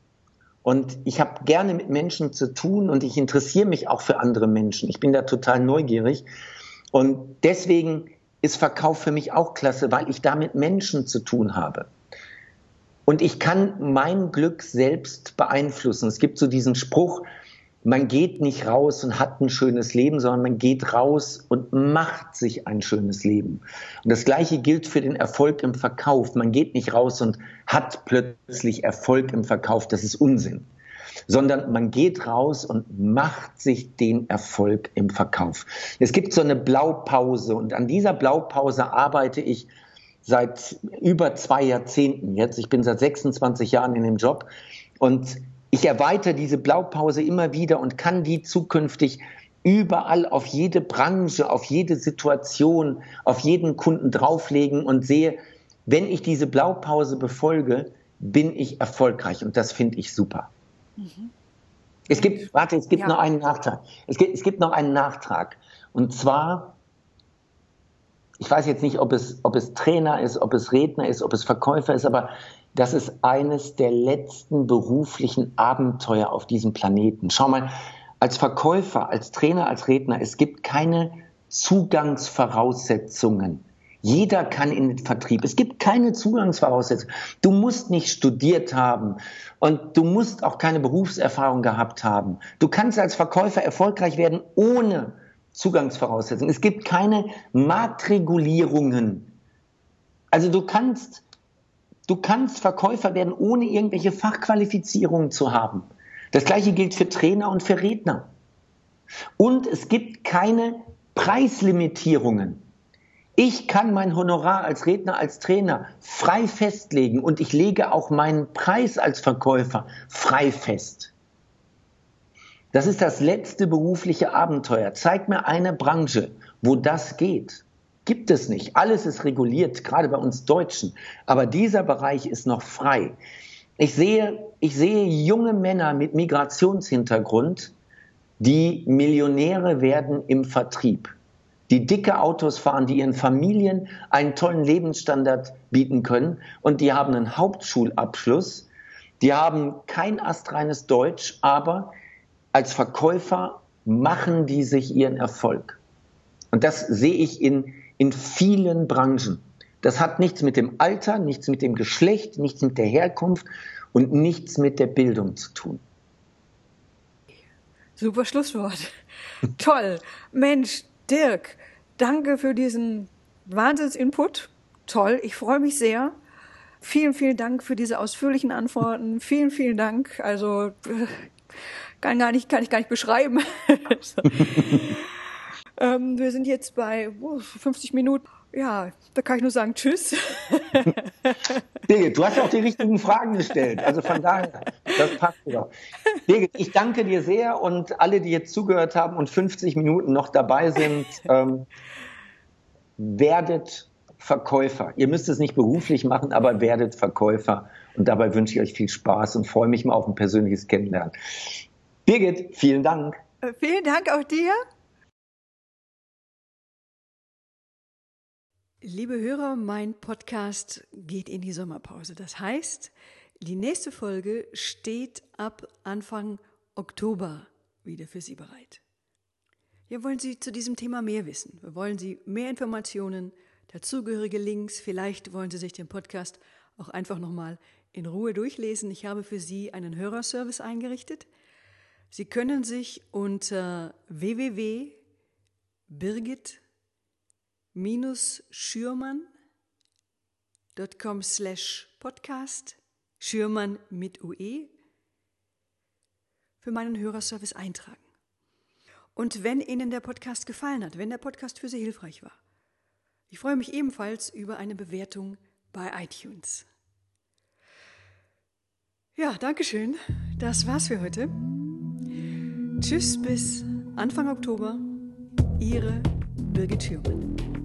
Und ich habe gerne mit Menschen zu tun und ich interessiere mich auch für andere Menschen. Ich bin da total neugierig. Und deswegen ist Verkauf für mich auch klasse, weil ich da mit Menschen zu tun habe. Und ich kann mein Glück selbst beeinflussen. Es gibt so diesen Spruch, man geht nicht raus und hat ein schönes Leben, sondern man geht raus und macht sich ein schönes Leben. Und das Gleiche gilt für den Erfolg im Verkauf. Man geht nicht raus und hat plötzlich Erfolg im Verkauf. Das ist Unsinn. Sondern man geht raus und macht sich den Erfolg im Verkauf. Es gibt so eine Blaupause und an dieser Blaupause arbeite ich seit über zwei Jahrzehnten jetzt. Ich bin seit 26 Jahren in dem Job und ich erweitere diese Blaupause immer wieder und kann die zukünftig überall auf jede Branche, auf jede Situation, auf jeden Kunden drauflegen und sehe, wenn ich diese Blaupause befolge, bin ich erfolgreich und das finde ich super. Mhm. Es gibt, warte, es gibt ja. noch einen Nachtrag. Es gibt, es gibt noch einen Nachtrag. Und zwar, ich weiß jetzt nicht, ob es, ob es Trainer ist, ob es Redner ist, ob es Verkäufer ist, aber das ist eines der letzten beruflichen Abenteuer auf diesem Planeten. Schau mal, als Verkäufer, als Trainer, als Redner, es gibt keine Zugangsvoraussetzungen. Jeder kann in den Vertrieb. Es gibt keine Zugangsvoraussetzungen. Du musst nicht studiert haben und du musst auch keine Berufserfahrung gehabt haben. Du kannst als Verkäufer erfolgreich werden ohne Zugangsvoraussetzungen. Es gibt keine Marktregulierungen. Also du kannst Du kannst Verkäufer werden, ohne irgendwelche Fachqualifizierungen zu haben. Das gleiche gilt für Trainer und für Redner. Und es gibt keine Preislimitierungen. Ich kann mein Honorar als Redner, als Trainer frei festlegen und ich lege auch meinen Preis als Verkäufer frei fest. Das ist das letzte berufliche Abenteuer. Zeig mir eine Branche, wo das geht. Gibt es nicht. Alles ist reguliert, gerade bei uns Deutschen. Aber dieser Bereich ist noch frei. Ich sehe, ich sehe junge Männer mit Migrationshintergrund, die Millionäre werden im Vertrieb, die dicke Autos fahren, die ihren Familien einen tollen Lebensstandard bieten können und die haben einen Hauptschulabschluss, die haben kein astreines Deutsch, aber als Verkäufer machen die sich ihren Erfolg. Und das sehe ich in, in vielen Branchen. Das hat nichts mit dem Alter, nichts mit dem Geschlecht, nichts mit der Herkunft und nichts mit der Bildung zu tun. Super Schlusswort. [laughs] Toll. Mensch, Dirk, danke für diesen Wahnsinnsinput. Toll. Ich freue mich sehr. Vielen, vielen Dank für diese ausführlichen Antworten. [laughs] vielen, vielen Dank. Also, kann gar nicht, kann ich gar nicht beschreiben. [laughs] ähm, wir sind jetzt bei oh, 50 Minuten. Ja, da kann ich nur sagen Tschüss. [laughs] Birgit, du hast ja auch die richtigen Fragen gestellt. Also von daher, das passt doch. Birgit, ich danke dir sehr und alle, die jetzt zugehört haben und 50 Minuten noch dabei sind, ähm, werdet Verkäufer. Ihr müsst es nicht beruflich machen, aber werdet Verkäufer. Und dabei wünsche ich euch viel Spaß und freue mich mal auf ein persönliches Kennenlernen. Birgit, vielen Dank. Äh, vielen Dank auch dir. Liebe Hörer, mein Podcast geht in die Sommerpause. Das heißt, die nächste Folge steht ab Anfang Oktober wieder für Sie bereit. Wir wollen Sie zu diesem Thema mehr wissen. Wir wollen Sie mehr Informationen, dazugehörige Links. Vielleicht wollen Sie sich den Podcast auch einfach nochmal in Ruhe durchlesen. Ich habe für Sie einen Hörerservice eingerichtet. Sie können sich unter www.birgit.com schürmann.com slash podcast, Schürmann mit UE, für meinen Hörerservice eintragen. Und wenn Ihnen der Podcast gefallen hat, wenn der Podcast für Sie hilfreich war, ich freue mich ebenfalls über eine Bewertung bei iTunes. Ja, danke schön. Das war's für heute. Tschüss bis Anfang Oktober. Ihre Birgit Schürmann.